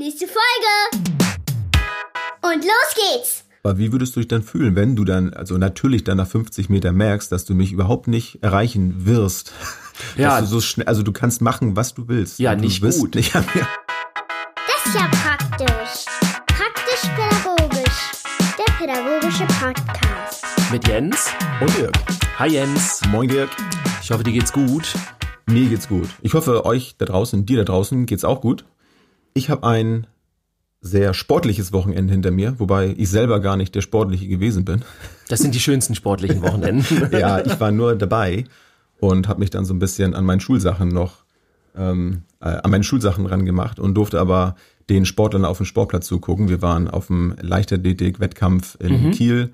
Nächste Folge. Und los geht's. Aber wie würdest du dich dann fühlen, wenn du dann, also natürlich dann nach 50 Meter merkst, dass du mich überhaupt nicht erreichen wirst? Ja. Dass du so schnell, also du kannst machen, was du willst. Ja, du nicht wirst gut. Nicht, Das ist ja praktisch. Praktisch-pädagogisch. Der pädagogische Podcast. Mit Jens. Und Dirk. Hi Jens. Moin Dirk. Ich hoffe, dir geht's gut. Mir geht's gut. Ich hoffe, euch da draußen, dir da draußen geht's auch gut. Ich habe ein sehr sportliches Wochenende hinter mir, wobei ich selber gar nicht der Sportliche gewesen bin. Das sind die schönsten sportlichen Wochenenden. ja, ich war nur dabei und habe mich dann so ein bisschen an meinen Schulsachen noch ähm, äh, an meine Schulsachen ran gemacht und durfte aber den Sportlern auf dem Sportplatz zugucken. Wir waren auf dem Leichtathletik-Wettkampf in Mhm. Kiel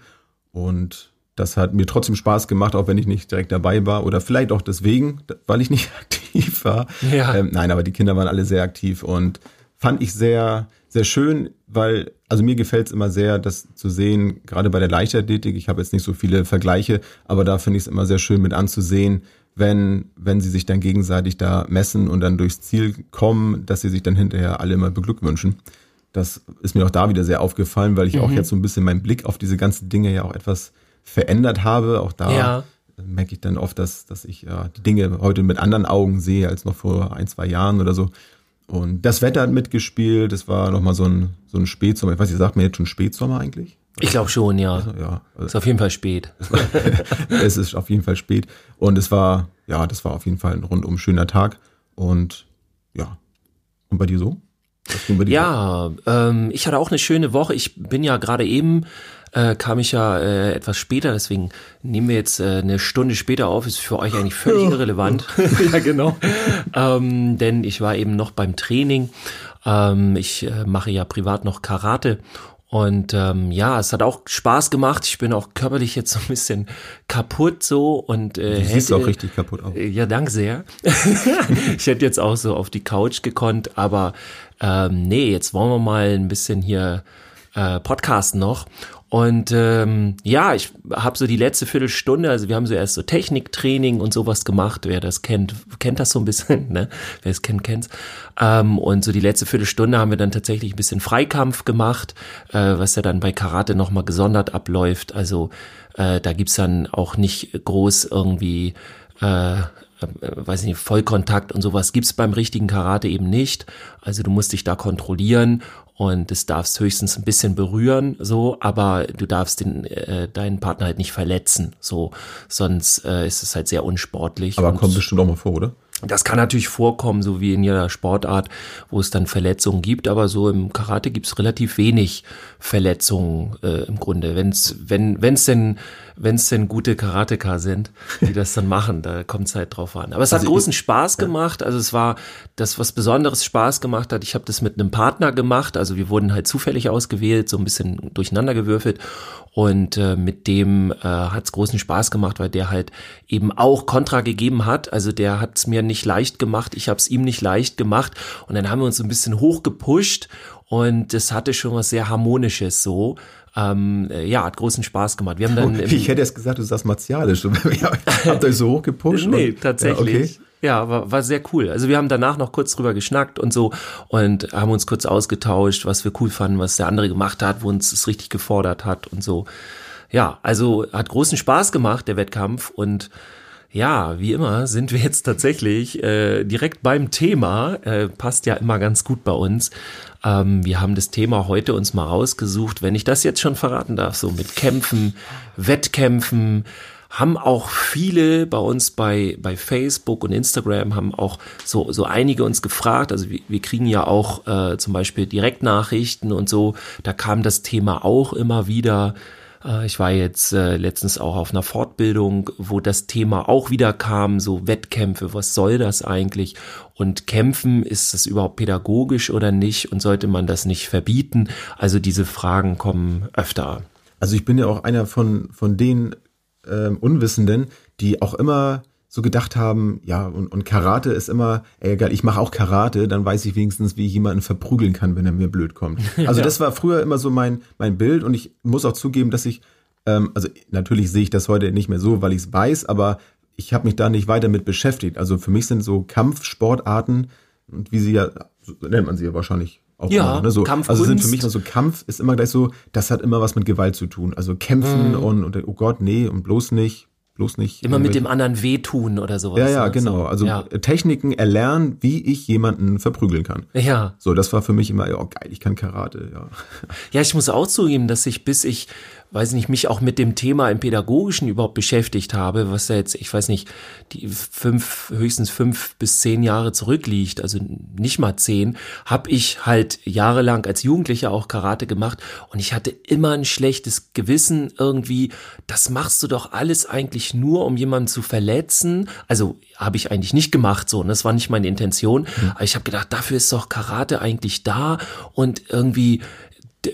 und das hat mir trotzdem Spaß gemacht, auch wenn ich nicht direkt dabei war oder vielleicht auch deswegen, weil ich nicht aktiv war. Ja. Ähm, nein, aber die Kinder waren alle sehr aktiv und fand ich sehr, sehr schön, weil, also mir gefällt es immer sehr, das zu sehen, gerade bei der Leichtathletik. Ich habe jetzt nicht so viele Vergleiche, aber da finde ich es immer sehr schön mit anzusehen, wenn, wenn sie sich dann gegenseitig da messen und dann durchs Ziel kommen, dass sie sich dann hinterher alle immer beglückwünschen. Das ist mir auch da wieder sehr aufgefallen, weil ich auch jetzt so ein bisschen meinen Blick auf diese ganzen Dinge ja auch etwas verändert habe. Auch da Ja. merke ich dann oft, dass, dass ich ja, die Dinge heute mit anderen Augen sehe als noch vor ein, zwei Jahren oder so. Und das Wetter hat mitgespielt. Es war nochmal so ein, so ein Spätsommer. Ich weiß nicht, sagt mir jetzt schon Spätsommer eigentlich? Ich glaube schon, ja. Ja, also Ist auf jeden Fall spät. es ist auf jeden Fall spät. Und es war, ja, das war auf jeden Fall ein rundum schöner Tag. Und ja. Und bei dir so? Bei dir? Ja, ähm, ich hatte auch eine schöne Woche. Ich bin ja gerade eben, äh, kam ich ja äh, etwas später, deswegen nehmen wir jetzt äh, eine Stunde später auf, ist für euch eigentlich völlig irrelevant. ja, genau. ähm, denn ich war eben noch beim Training. Ähm, ich äh, mache ja privat noch Karate. Und ähm, ja, es hat auch Spaß gemacht. Ich bin auch körperlich jetzt so ein bisschen kaputt so und äh, Du siehst hätte- auch richtig kaputt aus. ja, danke sehr. ich hätte jetzt auch so auf die Couch gekonnt, aber ähm, nee, jetzt wollen wir mal ein bisschen hier äh, podcasten noch. Und ähm, ja, ich habe so die letzte Viertelstunde, also wir haben so erst so Techniktraining und sowas gemacht. Wer das kennt, kennt das so ein bisschen, ne? Wer es kennt, kennt's. Ähm, und so die letzte Viertelstunde haben wir dann tatsächlich ein bisschen Freikampf gemacht, äh, was ja dann bei Karate nochmal gesondert abläuft. Also äh, da gibt's dann auch nicht groß irgendwie äh, äh, weiß nicht, Vollkontakt und sowas gibt's beim richtigen Karate eben nicht. Also du musst dich da kontrollieren und es darfst höchstens ein bisschen berühren, so, aber du darfst den, äh, deinen Partner halt nicht verletzen, so, sonst äh, ist es halt sehr unsportlich. Aber kommt bestimmt auch mal vor, oder? das kann natürlich vorkommen, so wie in jeder Sportart, wo es dann Verletzungen gibt, aber so im Karate gibt es relativ wenig Verletzungen äh, im Grunde. Wenn's, wenn es denn, wenn's denn gute Karateka sind, die das dann machen, da kommt es halt drauf an. Aber es hat Also ich- großen Spaß gemacht. Also es war das, was Besonderes Spaß gemacht hat. Ich habe das mit einem Partner gemacht. Also wir wurden halt zufällig ausgewählt, so ein bisschen durcheinander gewürfelt. Und äh, mit dem äh, hat es großen Spaß gemacht, weil der halt eben auch Kontra gegeben hat. Also der hat es mir nicht leicht gemacht, ich habe es ihm nicht leicht gemacht. Und dann haben wir uns so ein bisschen hochgepusht und das hatte schon was sehr Harmonisches so. Ähm, äh, ja, hat großen Spaß gemacht. Wir haben dann Ich hätte jetzt gesagt, du sagst martialisch. Habt euch so hochgepusht? Nee, und- tatsächlich. Ja, okay. Ja, war, war sehr cool. Also wir haben danach noch kurz drüber geschnackt und so und haben uns kurz ausgetauscht, was wir cool fanden, was der andere gemacht hat, wo uns es richtig gefordert hat und so. Ja, also hat großen Spaß gemacht, der Wettkampf und ja, wie immer sind wir jetzt tatsächlich äh, direkt beim Thema. Äh, passt ja immer ganz gut bei uns. Ähm, wir haben das Thema heute uns mal rausgesucht, wenn ich das jetzt schon verraten darf, so mit Kämpfen, Wettkämpfen, haben auch viele bei uns bei, bei Facebook und Instagram, haben auch so, so einige uns gefragt. Also wir, wir kriegen ja auch äh, zum Beispiel Direktnachrichten und so. Da kam das Thema auch immer wieder. Äh, Ich war jetzt äh, letztens auch auf einer Fortbildung, wo das Thema auch wieder kam, so Wettkämpfe, was soll das eigentlich? Und Kämpfen, ist das überhaupt pädagogisch oder nicht? Und sollte man das nicht verbieten? Also diese Fragen kommen öfter. Also ich bin ja auch einer von, von den ähm, Unwissenden, die auch immer so gedacht haben, ja, und, und Karate ist immer, ey, egal, ich mache auch Karate, dann weiß ich wenigstens, wie ich jemanden verprügeln kann, wenn er mir blöd kommt. Also das war früher immer so mein, mein Bild und ich muss auch zugeben, dass ich, ähm, also natürlich sehe ich das heute nicht mehr so, weil ich es weiß, aber ich habe mich da nicht weiter mit beschäftigt. Also für mich sind so Kampfsportarten, und wie sie ja, so nennt man sie ja wahrscheinlich Auch Ja, immer, ne? so. Also sind für mich immer so Kampf ist immer gleich so, das hat immer was mit Gewalt zu tun. Also kämpfen Mhm. und, und oh Gott, nee, und bloß nicht, bloß nicht. Immer mit irgendwelche- dem anderen wehtun oder sowas. Ja, ja, genau. So, Also ja. Techniken erlernen, wie ich jemanden verprügeln kann. ja. So, das war für mich immer, ja, geil, ich kann Karate, ja. Ja, ich muss auch zugeben, dass ich bis ich, weiß nicht, mich auch mit dem Thema im Pädagogischen überhaupt beschäftigt habe, was ja jetzt, ich weiß nicht, die fünf, höchstens fünf bis zehn Jahre zurückliegt, also nicht mal zehn, habe ich halt jahrelang als Jugendlicher auch Karate gemacht und ich hatte immer ein schlechtes Gewissen irgendwie, das machst du doch alles eigentlich nur, um jemanden zu verletzen. Also habe ich eigentlich nicht gemacht so, und das war nicht meine Intention, aber ich habe gedacht, dafür ist doch Karate eigentlich da und irgendwie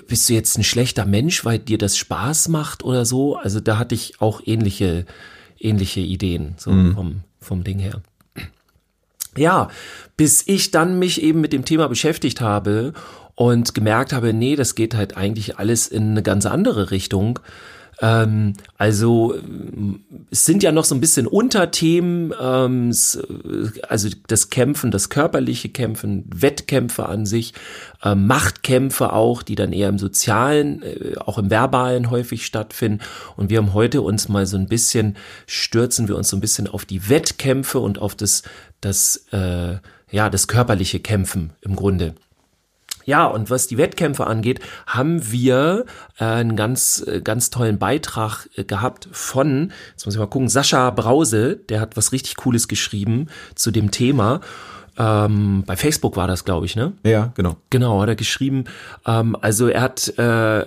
bist du jetzt ein schlechter Mensch, weil dir das Spaß macht oder so? Also da hatte ich auch ähnliche, ähnliche Ideen, so vom, vom Ding her. Ja, bis ich dann mich eben mit dem Thema beschäftigt habe und gemerkt habe, nee, das geht halt eigentlich alles in eine ganz andere Richtung. Ähm, also es sind ja noch so ein bisschen Unterthemen, ähm, äh, also das Kämpfen, das körperliche Kämpfen, Wettkämpfe an sich, äh, Machtkämpfe auch, die dann eher im sozialen, äh, auch im verbalen häufig stattfinden. Und wir haben heute uns mal so ein bisschen, stürzen wir uns so ein bisschen auf die Wettkämpfe und auf das, das, äh, ja, das körperliche Kämpfen im Grunde. Ja, und was die Wettkämpfe angeht, haben wir äh, einen ganz, äh, ganz tollen Beitrag äh, gehabt von, jetzt muss ich mal gucken, Sascha Brause, der hat was richtig Cooles geschrieben zu dem Thema. Ähm, bei Facebook war das, glaube ich, ne? Ja, genau. Genau, hat er geschrieben. Ähm, also er hat äh,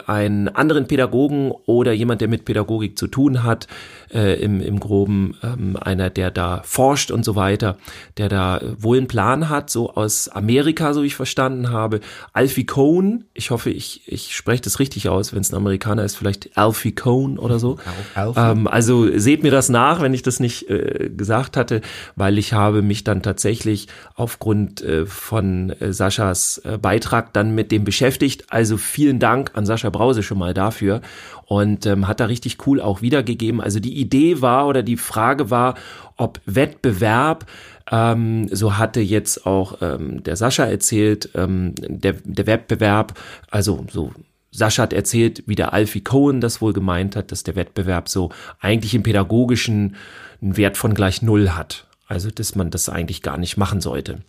einen anderen Pädagogen oder jemand, der mit Pädagogik zu tun hat, äh, im, im Groben ähm, einer, der da forscht und so weiter, der da wohl einen Plan hat, so aus Amerika, so wie ich verstanden habe. Alfie Cohn, ich hoffe, ich, ich spreche das richtig aus, wenn es ein Amerikaner ist, vielleicht Alfie Cohn oder so. Alfie. Ähm, also seht mir das nach, wenn ich das nicht äh, gesagt hatte, weil ich habe mich dann tatsächlich aufgrund äh, von äh, Saschas äh, Beitrag dann mit dem beschäftigt. Also vielen Dank an Sascha Brause schon mal dafür und ähm, hat da richtig cool auch wiedergegeben. Also die Idee war oder die Frage war, ob Wettbewerb ähm, so hatte jetzt auch ähm, der Sascha erzählt, ähm, der, der Wettbewerb, also so Sascha hat erzählt, wie der Alfie Cohen das wohl gemeint hat, dass der Wettbewerb so eigentlich im pädagogischen einen Wert von gleich null hat. Also, dass man das eigentlich gar nicht machen sollte.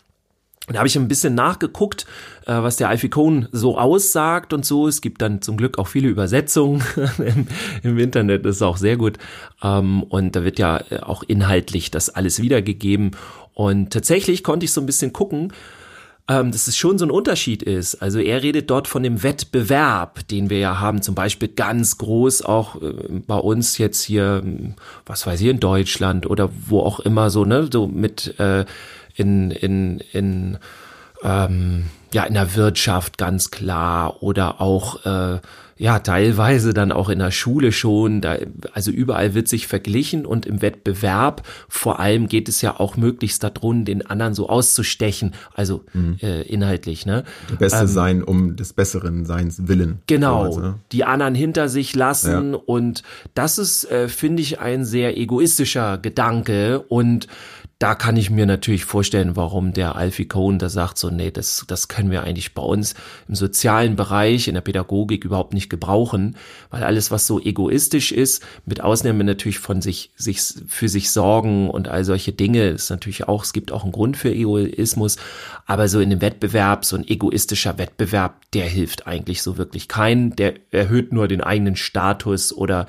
Da habe ich ein bisschen nachgeguckt, äh, was der Alfie Cohn so aussagt und so. Es gibt dann zum Glück auch viele Übersetzungen im, im Internet, das ist auch sehr gut. Ähm, und da wird ja äh, auch inhaltlich das alles wiedergegeben. Und tatsächlich konnte ich so ein bisschen gucken, ähm, dass es schon so ein Unterschied ist. Also er redet dort von dem Wettbewerb, den wir ja haben, zum Beispiel ganz groß auch äh, bei uns jetzt hier, ähm, was weiß ich, in Deutschland oder wo auch immer so, ne, so mit äh, in, in, in ähm, ja, in der Wirtschaft ganz klar oder auch äh, ja, teilweise dann auch in der Schule schon, da, also überall wird sich verglichen und im Wettbewerb vor allem geht es ja auch möglichst darum, den anderen so auszustechen, also äh, inhaltlich, ne? Der Beste sein um des besseren Seins willen. Genau, So, also, ne? die anderen hinter sich lassen und das ist, äh, finde ich, ein sehr egoistischer Gedanke und da kann ich mir natürlich vorstellen, warum der Alfie Cohn da sagt, so, nee, das, das können wir eigentlich bei uns im sozialen Bereich, in der Pädagogik überhaupt nicht gebrauchen, weil alles, was so egoistisch ist, mit Ausnahme natürlich von sich, sich, für sich sorgen und all solche Dinge, ist natürlich auch, es gibt auch einen Grund für Egoismus, aber so in dem Wettbewerb, so ein egoistischer Wettbewerb, der hilft eigentlich so wirklich keinen, der erhöht nur den eigenen Status oder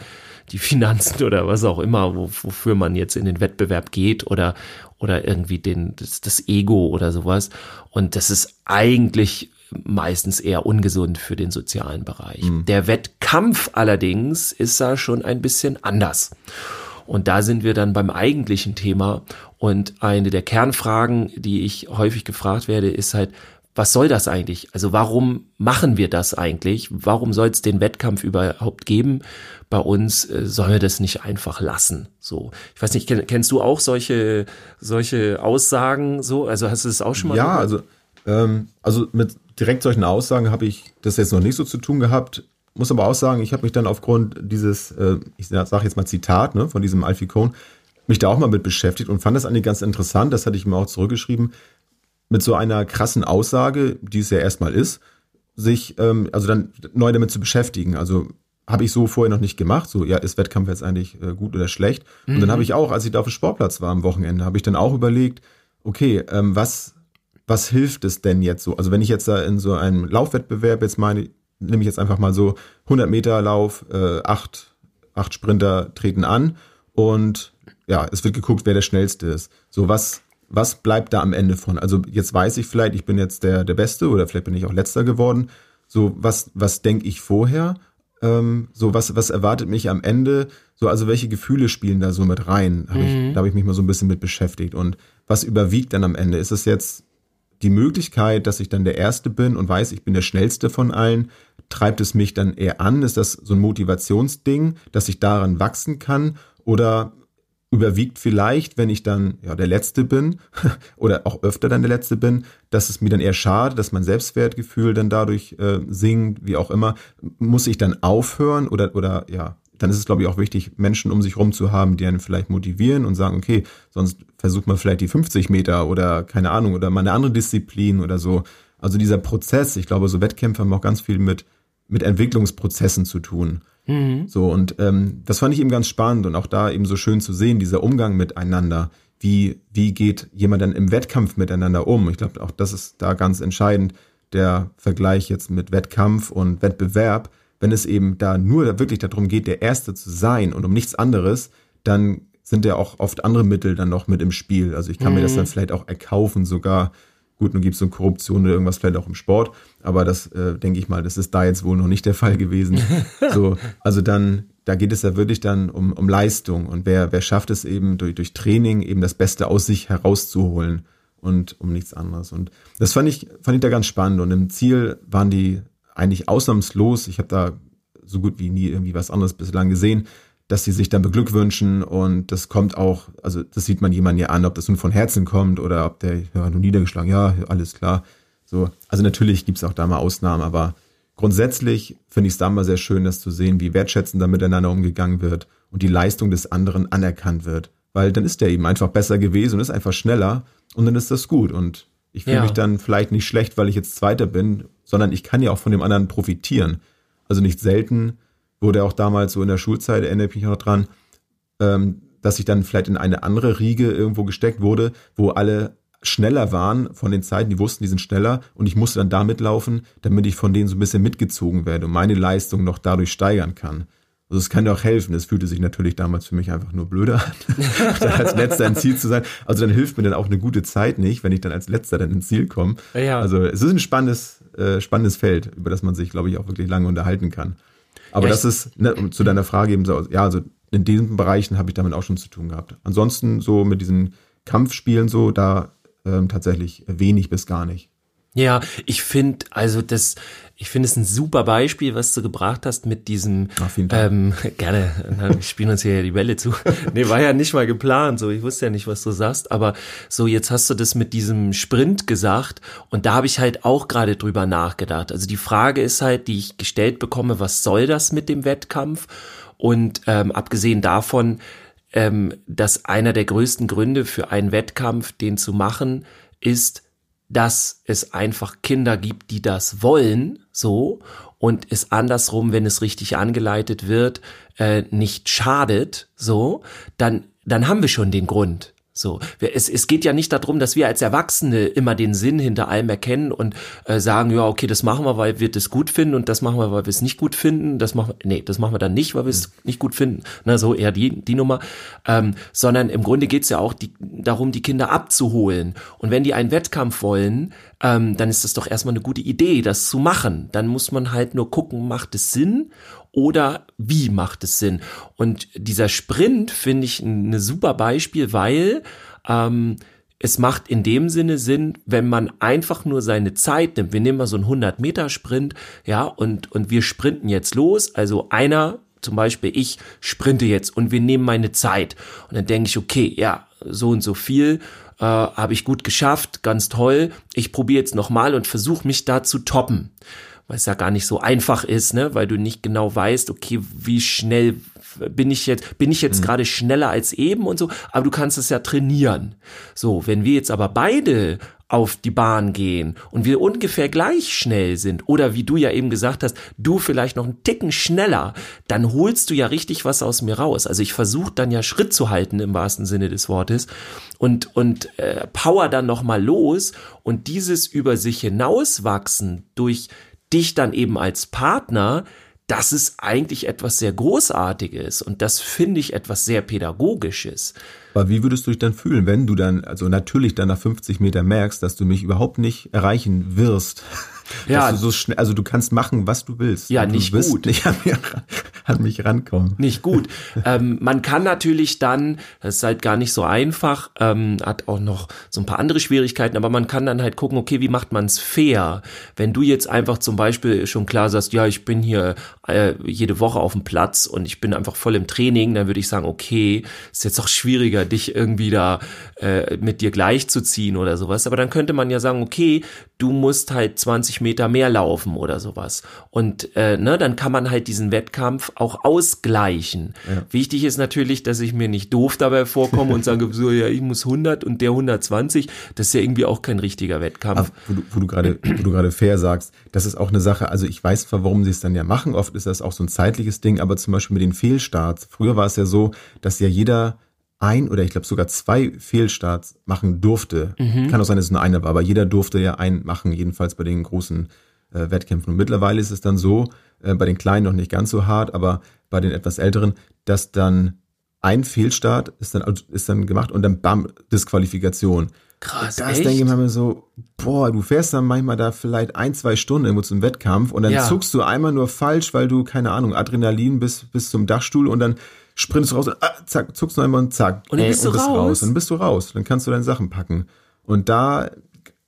die Finanzen oder was auch immer, wo, wofür man jetzt in den Wettbewerb geht oder, oder irgendwie den, das, das Ego oder sowas. Und das ist eigentlich meistens eher ungesund für den sozialen Bereich. Der Wettkampf allerdings ist da schon ein bisschen anders. Und da sind wir dann beim eigentlichen Thema. Und eine der Kernfragen, die ich häufig gefragt werde, ist halt, was soll das eigentlich? Also warum machen wir das eigentlich? Warum soll es den Wettkampf überhaupt geben? Bei uns äh, sollen wir das nicht einfach lassen. So, ich weiß nicht, kenn, kennst du auch solche solche Aussagen? So, also hast du es auch schon mal? Ja, gehört? also, ähm, also mit direkt solchen Aussagen habe ich das jetzt noch nicht so zu tun gehabt. Muss aber auch sagen, ich habe mich dann aufgrund dieses, äh, ich sage jetzt mal Zitat, ne, von diesem Alfie Cohn, mich da auch mal mit beschäftigt und fand das eigentlich ganz interessant. Das hatte ich mir auch zurückgeschrieben. Mit so einer krassen Aussage, die es ja erstmal ist, sich ähm, also dann neu damit zu beschäftigen. Also habe ich so vorher noch nicht gemacht. So, ja, ist Wettkampf jetzt eigentlich äh, gut oder schlecht? Und mhm. dann habe ich auch, als ich da auf dem Sportplatz war am Wochenende, habe ich dann auch überlegt, okay, ähm, was, was hilft es denn jetzt so? Also wenn ich jetzt da in so einem Laufwettbewerb jetzt meine, nehme ich jetzt einfach mal so 100 Meter Lauf, äh, acht, acht Sprinter treten an und ja, es wird geguckt, wer der schnellste ist. So, was, was bleibt da am Ende von? Also jetzt weiß ich vielleicht, ich bin jetzt der, der Beste oder vielleicht bin ich auch letzter geworden. So, was, was denke ich vorher? Ähm, so, was, was erwartet mich am Ende? So, also welche Gefühle spielen da so mit rein? Hab mhm. ich, da habe ich mich mal so ein bisschen mit beschäftigt. Und was überwiegt dann am Ende? Ist es jetzt die Möglichkeit, dass ich dann der Erste bin und weiß, ich bin der Schnellste von allen? Treibt es mich dann eher an? Ist das so ein Motivationsding, dass ich daran wachsen kann? Oder überwiegt vielleicht, wenn ich dann ja der Letzte bin oder auch öfter dann der Letzte bin, dass es mir dann eher schade, dass mein Selbstwertgefühl dann dadurch äh, sinkt, wie auch immer. Muss ich dann aufhören oder oder ja, dann ist es glaube ich auch wichtig, Menschen um sich rum zu haben, die einen vielleicht motivieren und sagen, okay, sonst versucht man vielleicht die 50 Meter oder keine Ahnung oder mal eine andere Disziplin oder so. Also dieser Prozess, ich glaube, so Wettkämpfe haben auch ganz viel mit mit Entwicklungsprozessen zu tun. Mhm. So, und ähm, das fand ich eben ganz spannend und auch da eben so schön zu sehen, dieser Umgang miteinander. Wie, wie geht jemand dann im Wettkampf miteinander um? Ich glaube, auch das ist da ganz entscheidend, der Vergleich jetzt mit Wettkampf und Wettbewerb. Wenn es eben da nur wirklich darum geht, der Erste zu sein und um nichts anderes, dann sind ja auch oft andere Mittel dann noch mit im Spiel. Also ich kann mhm. mir das dann vielleicht auch erkaufen sogar. Gut, nun gibt es so Korruption oder irgendwas vielleicht auch im Sport, aber das äh, denke ich mal, das ist da jetzt wohl noch nicht der Fall gewesen. so, also dann, da geht es ja wirklich dann um, um Leistung und wer, wer schafft es eben durch, durch Training eben das Beste aus sich herauszuholen und um nichts anderes. Und das fand ich, fand ich da ganz spannend. Und im Ziel waren die eigentlich ausnahmslos. Ich habe da so gut wie nie irgendwie was anderes bislang gesehen dass sie sich dann beglückwünschen und das kommt auch, also das sieht man jemandem ja an, ob das nun von Herzen kommt oder ob der ja nur niedergeschlagen, ja, alles klar. So, also natürlich gibt's auch da mal Ausnahmen, aber grundsätzlich finde ich es da mal sehr schön, das zu sehen, wie wertschätzend da miteinander umgegangen wird und die Leistung des anderen anerkannt wird. Weil dann ist der eben einfach besser gewesen und ist einfach schneller und dann ist das gut. Und ich fühle ja. mich dann vielleicht nicht schlecht, weil ich jetzt Zweiter bin, sondern ich kann ja auch von dem anderen profitieren. Also nicht selten wurde auch damals so in der Schulzeit, erinnere ich mich noch dran, ähm, dass ich dann vielleicht in eine andere Riege irgendwo gesteckt wurde, wo alle schneller waren von den Zeiten, die wussten, die sind schneller und ich musste dann da mitlaufen, damit ich von denen so ein bisschen mitgezogen werde und meine Leistung noch dadurch steigern kann. Also es kann ja auch helfen. Es fühlte sich natürlich damals für mich einfach nur blöder an, als letzter ins Ziel zu sein. Also dann hilft mir dann auch eine gute Zeit nicht, wenn ich dann als letzter dann ins Ziel komme. Ja. Also es ist ein spannendes, äh, spannendes Feld, über das man sich, glaube ich, auch wirklich lange unterhalten kann. Aber ja, das ist, ne, um zu deiner Frage eben so, ja, also in diesen Bereichen habe ich damit auch schon zu tun gehabt. Ansonsten so mit diesen Kampfspielen so, da ähm, tatsächlich wenig bis gar nicht. Ja, ich finde, also das, ich finde es ein super Beispiel, was du gebracht hast mit diesem, Ach, vielen Dank. ähm, gerne, wir spielen uns hier die Bälle zu. nee, war ja nicht mal geplant, so, ich wusste ja nicht, was du sagst, aber so, jetzt hast du das mit diesem Sprint gesagt und da habe ich halt auch gerade drüber nachgedacht. Also die Frage ist halt, die ich gestellt bekomme, was soll das mit dem Wettkampf? Und ähm, abgesehen davon, ähm, dass einer der größten Gründe für einen Wettkampf, den zu machen, ist, dass es einfach Kinder gibt, die das wollen, so, und es andersrum, wenn es richtig angeleitet wird, äh, nicht schadet, so, dann, dann haben wir schon den Grund. So, es, es geht ja nicht darum, dass wir als Erwachsene immer den Sinn hinter allem erkennen und äh, sagen, ja, okay, das machen wir, weil wir das gut finden und das machen wir, weil wir es nicht gut finden. Das machen wir, nee, das machen wir dann nicht, weil wir es mhm. nicht gut finden. Na, so eher die, die Nummer. Ähm, sondern im Grunde geht's ja auch die, darum, die Kinder abzuholen. Und wenn die einen Wettkampf wollen, ähm, dann ist das doch erstmal eine gute Idee, das zu machen. Dann muss man halt nur gucken, macht es Sinn oder wie macht es Sinn? Und dieser Sprint finde ich ein super Beispiel, weil ähm, es macht in dem Sinne Sinn, wenn man einfach nur seine Zeit nimmt. Wir nehmen mal so einen 100 Meter Sprint, ja, und, und wir sprinten jetzt los. Also einer, zum Beispiel ich, sprinte jetzt und wir nehmen meine Zeit. Und dann denke ich, okay, ja, so und so viel äh, habe ich gut geschafft, ganz toll. Ich probiere jetzt nochmal und versuche mich da zu toppen weil es ja gar nicht so einfach ist, ne, weil du nicht genau weißt, okay, wie schnell bin ich jetzt, bin ich jetzt mhm. gerade schneller als eben und so, aber du kannst es ja trainieren. So, wenn wir jetzt aber beide auf die Bahn gehen und wir ungefähr gleich schnell sind oder wie du ja eben gesagt hast, du vielleicht noch einen Ticken schneller, dann holst du ja richtig was aus mir raus. Also ich versuche dann ja Schritt zu halten im wahrsten Sinne des Wortes und und äh, power dann noch mal los und dieses über sich hinauswachsen durch dich dann eben als Partner, das ist eigentlich etwas sehr Großartiges und das finde ich etwas sehr Pädagogisches. Aber wie würdest du dich dann fühlen, wenn du dann, also natürlich dann nach 50 Meter merkst, dass du mich überhaupt nicht erreichen wirst? Ja. Du so schnell, also du kannst machen, was du willst. Ja, du nicht gut. Nicht an, mir, an mich rankommen. Nicht gut. ähm, man kann natürlich dann, das ist halt gar nicht so einfach, ähm, hat auch noch so ein paar andere Schwierigkeiten, aber man kann dann halt gucken, okay, wie macht man es fair? Wenn du jetzt einfach zum Beispiel schon klar sagst, ja, ich bin hier äh, jede Woche auf dem Platz und ich bin einfach voll im Training, dann würde ich sagen, okay, ist jetzt auch schwieriger, dich irgendwie da äh, mit dir gleichzuziehen oder sowas. Aber dann könnte man ja sagen, okay, du musst halt 20 Meter mehr laufen oder sowas. Und äh, ne, dann kann man halt diesen Wettkampf auch ausgleichen. Ja. Wichtig ist natürlich, dass ich mir nicht doof dabei vorkomme und sage so, ja, ich muss 100 und der 120. Das ist ja irgendwie auch kein richtiger Wettkampf. wo du, wo du gerade, wo du gerade fair sagst, das ist auch eine Sache. Also ich weiß zwar, warum sie es dann ja machen. Oft ist das auch so ein zeitliches Ding, aber zum Beispiel mit den Fehlstarts. Früher war es ja so, dass ja jeder ein oder ich glaube sogar zwei Fehlstarts machen durfte. Mhm. Kann auch sein, dass es nur einer war, aber jeder durfte ja einen machen, jedenfalls bei den großen äh, Wettkämpfen. Und mittlerweile ist es dann so, äh, bei den Kleinen noch nicht ganz so hart, aber bei den etwas Älteren, dass dann ein Fehlstart ist dann, ist dann gemacht und dann bam, Disqualifikation. Krass. Das echt? denke ich mir so, boah, du fährst dann manchmal da vielleicht ein, zwei Stunden irgendwo zum Wettkampf und dann ja. zuckst du einmal nur falsch, weil du, keine Ahnung, Adrenalin bis, bis zum Dachstuhl und dann sprintest du raus und ah, zack, zuckst du einmal und zack. Und dann bist, und du bist raus. raus. Und dann bist du raus. Dann kannst du deine Sachen packen. Und da,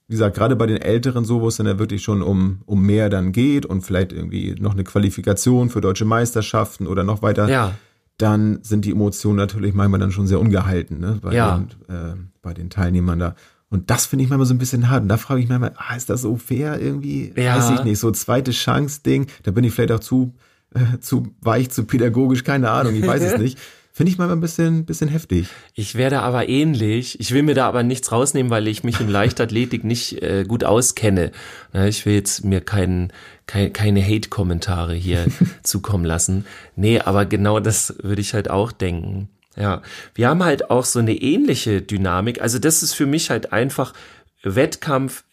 wie gesagt, gerade bei den Älteren so, wo es dann ja wirklich schon um, um mehr dann geht und vielleicht irgendwie noch eine Qualifikation für deutsche Meisterschaften oder noch weiter. Ja dann sind die Emotionen natürlich manchmal dann schon sehr ungehalten, ne? Bei, ja. den, äh, bei den Teilnehmern da. Und das finde ich manchmal so ein bisschen hart. Und da frage ich manchmal, ah, ist das so fair irgendwie? Ja. Weiß ich nicht. So zweite Chance-Ding. Da bin ich vielleicht auch zu, äh, zu weich, zu pädagogisch, keine Ahnung, ich weiß es nicht. Finde ich mal ein bisschen, bisschen heftig. Ich werde aber ähnlich. Ich will mir da aber nichts rausnehmen, weil ich mich in Leichtathletik nicht äh, gut auskenne. Ich will jetzt mir keinen, kein, keine Hate-Kommentare hier zukommen lassen. Nee, aber genau das würde ich halt auch denken. Ja, wir haben halt auch so eine ähnliche Dynamik. Also das ist für mich halt einfach Wettkampf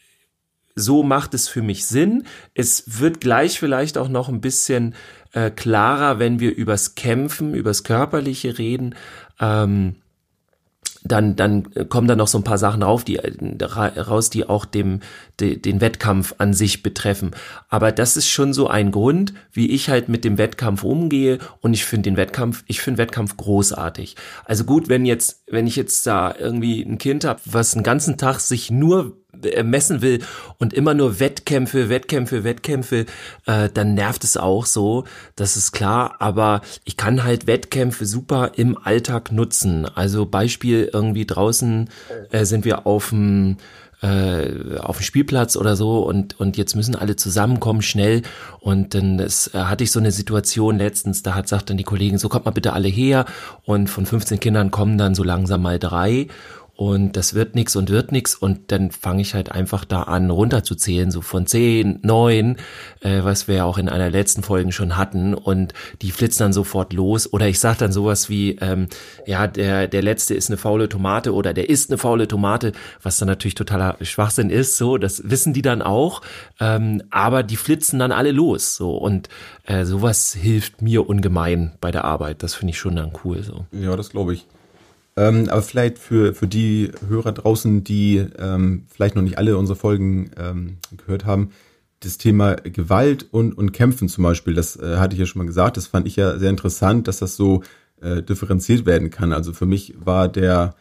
so macht es für mich Sinn. Es wird gleich vielleicht auch noch ein bisschen äh, klarer, wenn wir übers Kämpfen, übers Körperliche reden. Ähm, dann, dann kommen da noch so ein paar Sachen rauf, die, raus, die auch dem, de, den Wettkampf an sich betreffen. Aber das ist schon so ein Grund, wie ich halt mit dem Wettkampf umgehe. Und ich finde den Wettkampf, ich finde Wettkampf großartig. Also gut, wenn jetzt, wenn ich jetzt da irgendwie ein Kind habe, was den ganzen Tag sich nur äh, messen will und immer nur Wettkämpfe, Wettkämpfe, Wettkämpfe, äh, dann nervt es auch so, das ist klar, aber ich kann halt Wettkämpfe super im Alltag nutzen. Also Beispiel irgendwie draußen äh, sind wir auf dem äh, auf dem Spielplatz oder so und und jetzt müssen alle zusammenkommen schnell. Und dann das, äh, hatte ich so eine Situation letztens, da hat sagt dann die Kollegin so kommt mal bitte alle her. Und von 15 Kindern kommen dann so langsam mal drei und das wird nix und wird nix. Und dann fange ich halt einfach da an runterzuzählen, so von zehn, neun, äh, was wir ja auch in einer letzten Folge schon hatten. Und die flitzen dann sofort los. Oder ich sag dann sowas wie, ähm, ja, der, der letzte ist eine faule Tomate oder der ist eine faule Tomate, was dann natürlich totaler Schwachsinn ist, so, das wissen die dann auch, ähm, aber die flitzen dann alle los, so. Und äh, sowas hilft mir ungemein bei der Arbeit, das finde ich schon dann cool, so. Ja, das glaube ich. Ähm, aber vielleicht für, für die Hörer draußen, die ähm, vielleicht noch nicht alle unsere Folgen ähm, gehört haben, das Thema Gewalt und, und Kämpfen zum Beispiel, das äh, hatte ich ja schon mal gesagt, das fand ich ja sehr interessant, dass das so äh, differenziert werden kann. Also für mich war der,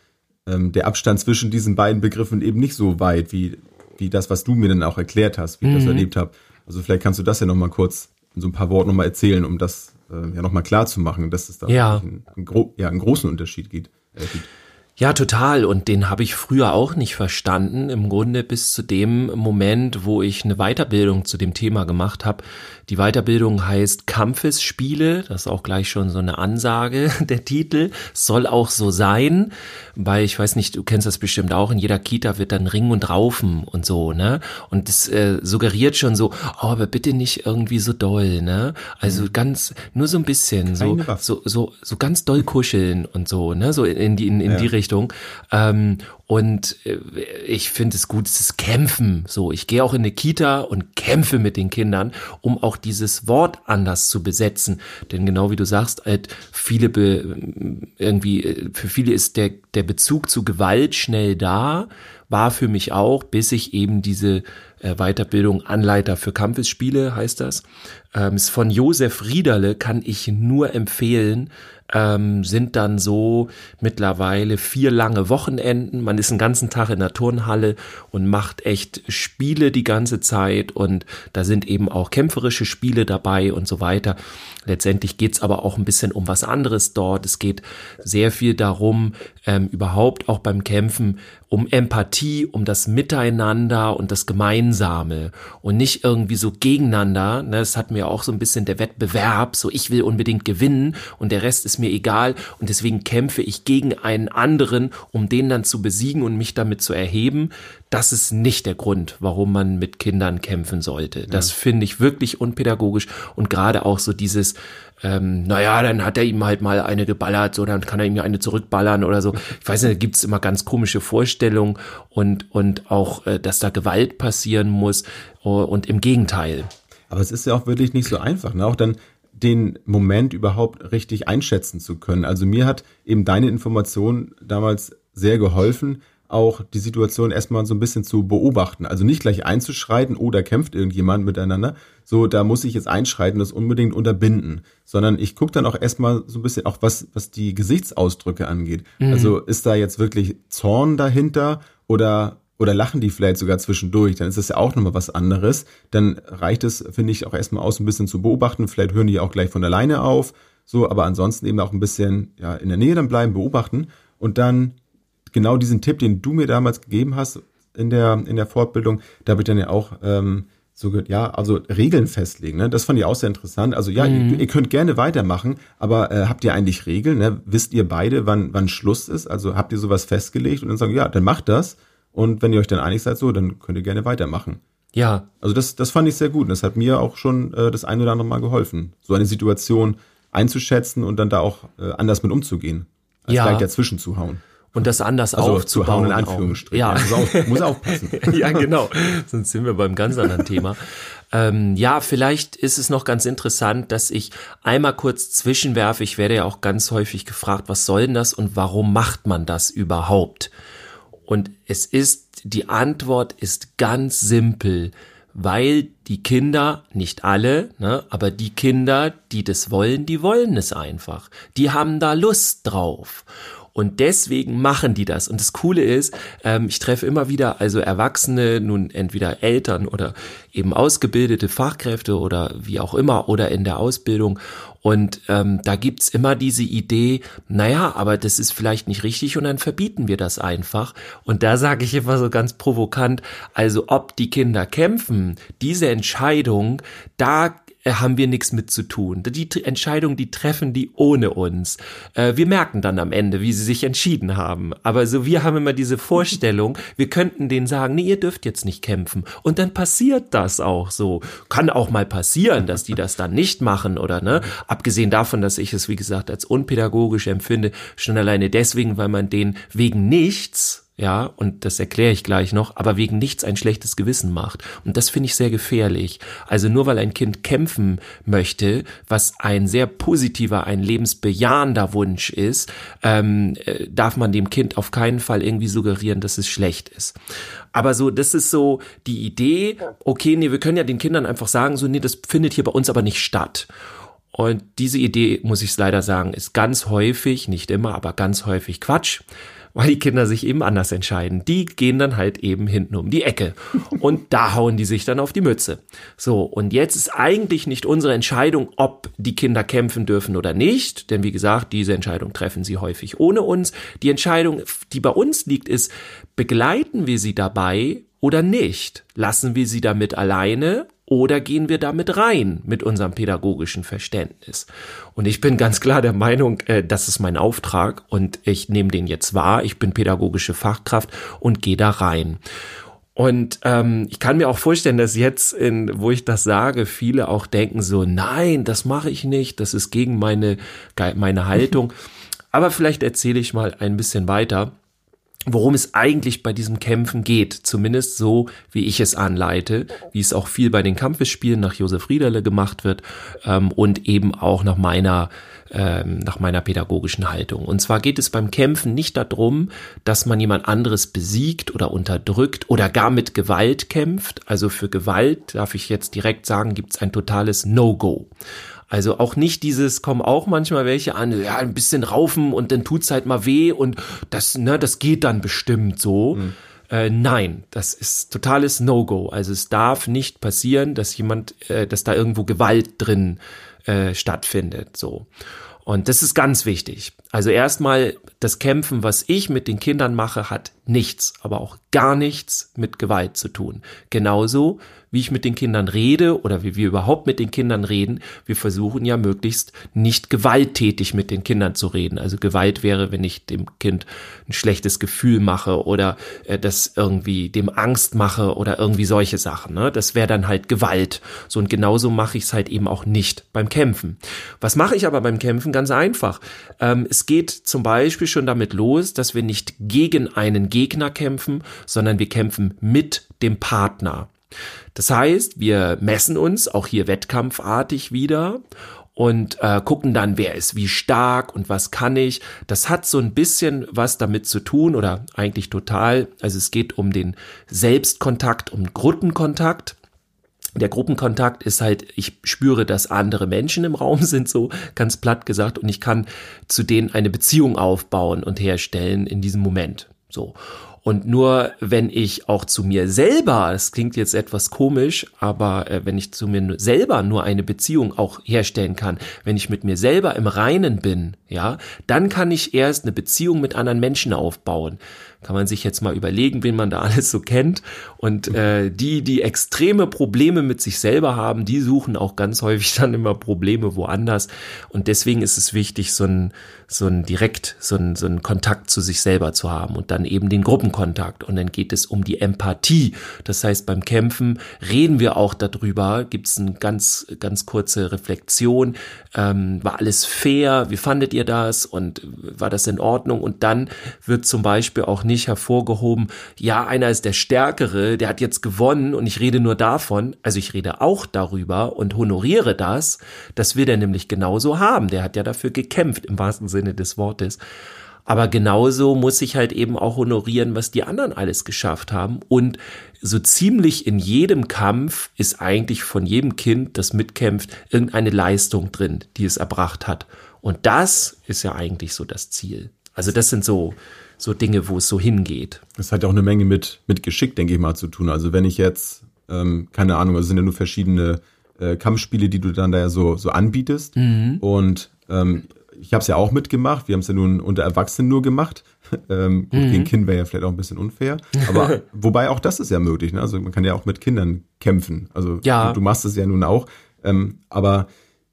ähm, der Abstand zwischen diesen beiden Begriffen eben nicht so weit, wie, wie das, was du mir dann auch erklärt hast, wie ich mhm. das erlebt habe. Also vielleicht kannst du das ja nochmal kurz in so ein paar Worten nochmal erzählen, um das äh, ja nochmal klar zu machen, dass es da ja. einen, einen, ja, einen großen Unterschied gibt. Ja, total. Und den habe ich früher auch nicht verstanden. Im Grunde bis zu dem Moment, wo ich eine Weiterbildung zu dem Thema gemacht habe. Die Weiterbildung heißt Kampfesspiele. Das ist auch gleich schon so eine Ansage, der Titel. Soll auch so sein. Weil ich weiß nicht, du kennst das bestimmt auch. In jeder Kita wird dann Ring und Raufen und so, ne? Und das äh, suggeriert schon so, oh, aber bitte nicht irgendwie so doll, ne? Also mhm. ganz, nur so ein bisschen, so, so, so, so ganz doll kuscheln und so, ne? So in die, in, in ja. die Richtung. Richtung. Ähm, und äh, ich finde es gut, es ist Kämpfen. So, ich gehe auch in eine Kita und kämpfe mit den Kindern, um auch dieses Wort anders zu besetzen. Denn genau wie du sagst, halt viele be, irgendwie, äh, für viele ist der, der Bezug zu Gewalt schnell da, war für mich auch, bis ich eben diese äh, Weiterbildung Anleiter für Kampfesspiele heißt das. Ähm, ist von Josef Riederle kann ich nur empfehlen ähm, sind dann so mittlerweile vier lange Wochenenden. Man ist einen ganzen Tag in der Turnhalle und macht echt Spiele die ganze Zeit und da sind eben auch kämpferische Spiele dabei und so weiter. Letztendlich geht's aber auch ein bisschen um was anderes dort. Es geht sehr viel darum, ähm, überhaupt auch beim Kämpfen um Empathie, um das Miteinander und das Gemeinsame und nicht irgendwie so gegeneinander. Ne, das hat mir auch so ein bisschen der Wettbewerb, so ich will unbedingt gewinnen und der Rest ist mir egal und deswegen kämpfe ich gegen einen anderen, um den dann zu besiegen und mich damit zu erheben. Das ist nicht der Grund, warum man mit Kindern kämpfen sollte. Das ja. finde ich wirklich unpädagogisch und gerade auch so dieses, ähm, naja, dann hat er ihm halt mal eine geballert, so dann kann er ihm ja eine zurückballern oder so. Ich weiß nicht, da gibt's immer ganz komische Vorstellungen und, und auch, äh, dass da Gewalt passieren muss und im Gegenteil. Aber es ist ja auch wirklich nicht so einfach, ne? Auch dann den Moment überhaupt richtig einschätzen zu können. Also mir hat eben deine Information damals sehr geholfen, auch die Situation erstmal so ein bisschen zu beobachten. Also nicht gleich einzuschreiten, oh, da kämpft irgendjemand miteinander. So, da muss ich jetzt einschreiten, das unbedingt unterbinden. Sondern ich gucke dann auch erstmal so ein bisschen auch, was, was die Gesichtsausdrücke angeht. Mhm. Also ist da jetzt wirklich Zorn dahinter oder oder lachen die vielleicht sogar zwischendurch, dann ist das ja auch nochmal was anderes. Dann reicht es, finde ich, auch erstmal aus, ein bisschen zu beobachten. Vielleicht hören die auch gleich von alleine auf. So, aber ansonsten eben auch ein bisschen ja, in der Nähe dann bleiben, beobachten und dann genau diesen Tipp, den du mir damals gegeben hast in der, in der Fortbildung, da habe ich dann ja auch ähm, so, ja, also Regeln festlegen. Ne? Das fand ich auch sehr interessant. Also ja, mhm. ihr, ihr, könnt gerne weitermachen, aber äh, habt ihr eigentlich Regeln? Ne? Wisst ihr beide, wann, wann Schluss ist? Also habt ihr sowas festgelegt und dann sagen, ja, dann macht das. Und wenn ihr euch dann einig seid, so, dann könnt ihr gerne weitermachen. Ja. Also das, das fand ich sehr gut. Und das hat mir auch schon äh, das ein oder andere Mal geholfen, so eine Situation einzuschätzen und dann da auch äh, anders mit umzugehen, als ja. gleich dazwischen zu hauen und das anders also aufzubauen. Zu hauen in Anführungsstrichen. Ja, ja muss, muss aufpassen. ja, genau. Sonst sind wir beim ganz anderen Thema. Ähm, ja, vielleicht ist es noch ganz interessant, dass ich einmal kurz zwischenwerfe. Ich werde ja auch ganz häufig gefragt, was soll denn das und warum macht man das überhaupt? Und es ist, die Antwort ist ganz simpel weil die Kinder, nicht alle, ne, aber die Kinder, die das wollen, die wollen es einfach. Die haben da Lust drauf. Und deswegen machen die das. Und das Coole ist, ähm, ich treffe immer wieder also Erwachsene, nun entweder Eltern oder eben ausgebildete Fachkräfte oder wie auch immer oder in der Ausbildung. Und ähm, da gibt's immer diese Idee, naja, aber das ist vielleicht nicht richtig und dann verbieten wir das einfach. Und da sage ich immer so ganz provokant, also ob die Kinder kämpfen, diese Entscheidung, da haben wir nichts mit zu tun. Die Entscheidung, die treffen die ohne uns. Äh, wir merken dann am Ende, wie sie sich entschieden haben. Aber so, wir haben immer diese Vorstellung, wir könnten denen sagen, nee, ihr dürft jetzt nicht kämpfen. Und dann passiert das auch so. Kann auch mal passieren, dass die das dann nicht machen oder, ne? Abgesehen davon, dass ich es, wie gesagt, als unpädagogisch empfinde, schon alleine deswegen, weil man den wegen nichts ja, und das erkläre ich gleich noch, aber wegen nichts ein schlechtes Gewissen macht. Und das finde ich sehr gefährlich. Also nur weil ein Kind kämpfen möchte, was ein sehr positiver, ein lebensbejahender Wunsch ist, ähm, äh, darf man dem Kind auf keinen Fall irgendwie suggerieren, dass es schlecht ist. Aber so, das ist so die Idee, okay, nee, wir können ja den Kindern einfach sagen, so, nee, das findet hier bei uns aber nicht statt. Und diese Idee, muss ich leider sagen, ist ganz häufig, nicht immer, aber ganz häufig Quatsch weil die Kinder sich eben anders entscheiden. Die gehen dann halt eben hinten um die Ecke und da hauen die sich dann auf die Mütze. So, und jetzt ist eigentlich nicht unsere Entscheidung, ob die Kinder kämpfen dürfen oder nicht, denn wie gesagt, diese Entscheidung treffen sie häufig ohne uns. Die Entscheidung, die bei uns liegt, ist, begleiten wir sie dabei oder nicht? Lassen wir sie damit alleine oder gehen wir damit rein mit unserem pädagogischen Verständnis? Und ich bin ganz klar der Meinung, äh, das ist mein Auftrag und ich nehme den jetzt wahr. Ich bin pädagogische Fachkraft und gehe da rein. Und ähm, ich kann mir auch vorstellen, dass jetzt, in, wo ich das sage, viele auch denken so, nein, das mache ich nicht, das ist gegen meine, meine Haltung. Aber vielleicht erzähle ich mal ein bisschen weiter worum es eigentlich bei diesem Kämpfen geht. Zumindest so, wie ich es anleite, wie es auch viel bei den Kampfesspielen nach Josef Riederle gemacht wird ähm, und eben auch nach meiner ähm, nach meiner pädagogischen Haltung. Und zwar geht es beim Kämpfen nicht darum, dass man jemand anderes besiegt oder unterdrückt oder gar mit Gewalt kämpft. Also für Gewalt, darf ich jetzt direkt sagen, gibt es ein totales No-Go. Also auch nicht dieses, kommen auch manchmal welche an, ja, ein bisschen raufen und dann tut's halt mal weh und das, ne, das geht dann bestimmt so. Mhm. Äh, nein, das ist totales No-Go. Also es darf nicht passieren, dass jemand, äh, dass da irgendwo Gewalt drin äh, stattfindet. So. Und das ist ganz wichtig. Also erstmal, das Kämpfen, was ich mit den Kindern mache, hat nichts, aber auch gar nichts mit Gewalt zu tun. Genauso wie ich mit den Kindern rede oder wie wir überhaupt mit den Kindern reden. Wir versuchen ja möglichst nicht gewalttätig mit den Kindern zu reden. Also Gewalt wäre, wenn ich dem Kind ein schlechtes Gefühl mache oder äh, das irgendwie dem Angst mache oder irgendwie solche Sachen. Ne? Das wäre dann halt Gewalt. So und genauso mache ich es halt eben auch nicht beim Kämpfen. Was mache ich aber beim Kämpfen? Ganz einfach. Ähm, es geht zum Beispiel schon damit los, dass wir nicht gegen einen Gegner kämpfen, sondern wir kämpfen mit dem Partner. Das heißt, wir messen uns auch hier wettkampfartig wieder und äh, gucken dann, wer ist wie stark und was kann ich. Das hat so ein bisschen was damit zu tun oder eigentlich total. Also es geht um den Selbstkontakt, um Gruppenkontakt. Der Gruppenkontakt ist halt, ich spüre, dass andere Menschen im Raum sind, so ganz platt gesagt, und ich kann zu denen eine Beziehung aufbauen und herstellen in diesem Moment. So. Und nur wenn ich auch zu mir selber, das klingt jetzt etwas komisch, aber äh, wenn ich zu mir selber nur eine Beziehung auch herstellen kann, wenn ich mit mir selber im Reinen bin, ja, dann kann ich erst eine Beziehung mit anderen Menschen aufbauen kann man sich jetzt mal überlegen, wen man da alles so kennt. Und äh, die, die extreme Probleme mit sich selber haben, die suchen auch ganz häufig dann immer Probleme woanders. Und deswegen ist es wichtig, so ein, so ein direkt, so ein, so ein Kontakt zu sich selber zu haben und dann eben den Gruppenkontakt. Und dann geht es um die Empathie. Das heißt, beim Kämpfen reden wir auch darüber, gibt es eine ganz, ganz kurze Reflexion. Ähm, war alles fair? Wie fandet ihr das? Und war das in Ordnung? Und dann wird zum Beispiel auch nicht nicht hervorgehoben, ja, einer ist der Stärkere, der hat jetzt gewonnen und ich rede nur davon, also ich rede auch darüber und honoriere das, das will er nämlich genauso haben. Der hat ja dafür gekämpft im wahrsten Sinne des Wortes. Aber genauso muss ich halt eben auch honorieren, was die anderen alles geschafft haben. Und so ziemlich in jedem Kampf ist eigentlich von jedem Kind, das mitkämpft, irgendeine Leistung drin, die es erbracht hat. Und das ist ja eigentlich so das Ziel. Also das sind so so Dinge, wo es so hingeht. Das hat ja auch eine Menge mit, mit Geschick, denke ich mal, zu tun. Also wenn ich jetzt, ähm, keine Ahnung, also sind ja nur verschiedene äh, Kampfspiele, die du dann da ja so, so anbietest. Mhm. Und ähm, ich habe es ja auch mitgemacht. Wir haben es ja nun unter Erwachsenen nur gemacht. ähm, gut, mhm. gegen Kind wäre ja vielleicht auch ein bisschen unfair. Aber wobei auch das ist ja möglich. Ne? Also man kann ja auch mit Kindern kämpfen. Also ja. du, du machst es ja nun auch. Ähm, aber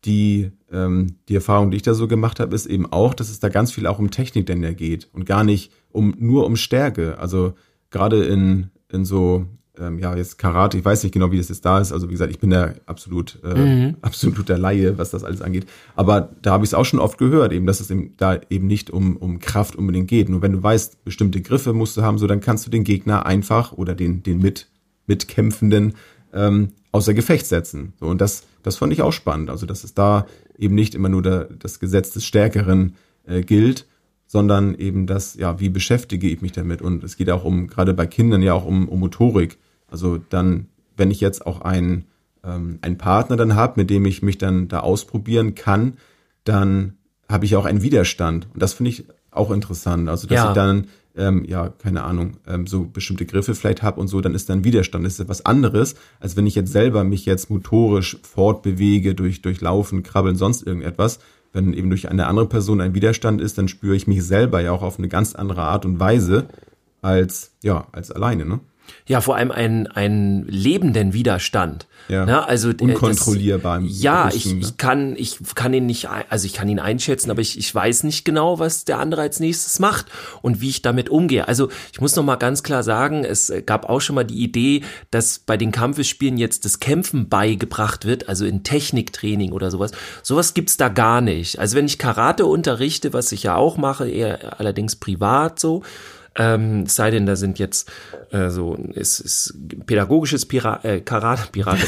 die, ähm, die Erfahrung, die ich da so gemacht habe, ist eben auch, dass es da ganz viel auch um Technik denn ja geht und gar nicht um nur um Stärke. Also gerade in, in so, ähm, ja, jetzt Karate, ich weiß nicht genau, wie das jetzt da ist. Also wie gesagt, ich bin da absolut, äh, mhm. absoluter Laie, was das alles angeht. Aber da habe ich es auch schon oft gehört, eben, dass es eben da eben nicht um, um Kraft unbedingt geht. Nur wenn du weißt, bestimmte Griffe musst du haben, so dann kannst du den Gegner einfach oder den, den mit, Mitkämpfenden ähm, außer Gefecht setzen. So, und das, das fand ich auch spannend. Also, dass es da eben nicht immer nur der, das Gesetz des Stärkeren äh, gilt, sondern eben das, ja, wie beschäftige ich mich damit? Und es geht auch um, gerade bei Kindern ja auch um, um Motorik. Also dann, wenn ich jetzt auch einen, ähm, einen Partner dann habe, mit dem ich mich dann da ausprobieren kann, dann habe ich auch einen Widerstand. Und das finde ich auch interessant. Also, dass ja. ich dann ähm, ja, keine Ahnung, ähm, so bestimmte Griffe vielleicht habe und so, dann ist dann Widerstand. Das ist etwas anderes, als wenn ich jetzt selber mich jetzt motorisch fortbewege durch, durch Laufen, Krabbeln, sonst irgendetwas. Wenn eben durch eine andere Person ein Widerstand ist, dann spüre ich mich selber ja auch auf eine ganz andere Art und Weise als, ja, als alleine, ne? Ja, vor allem einen, einen lebenden Widerstand. Ja. Ne? Also äh, unkontrollierbar. Das, ja, ich, ne? ich kann ich kann ihn nicht also ich kann ihn einschätzen, aber ich, ich weiß nicht genau, was der andere als nächstes macht und wie ich damit umgehe. Also ich muss noch mal ganz klar sagen, es gab auch schon mal die Idee, dass bei den Kampfesspielen jetzt das Kämpfen beigebracht wird, also in Techniktraining oder sowas. Sowas gibt's da gar nicht. Also wenn ich Karate unterrichte, was ich ja auch mache, eher allerdings privat so, ähm, sei denn, da sind jetzt äh, so, ist, ist pädagogisches Pira äh, Karate, Pirate,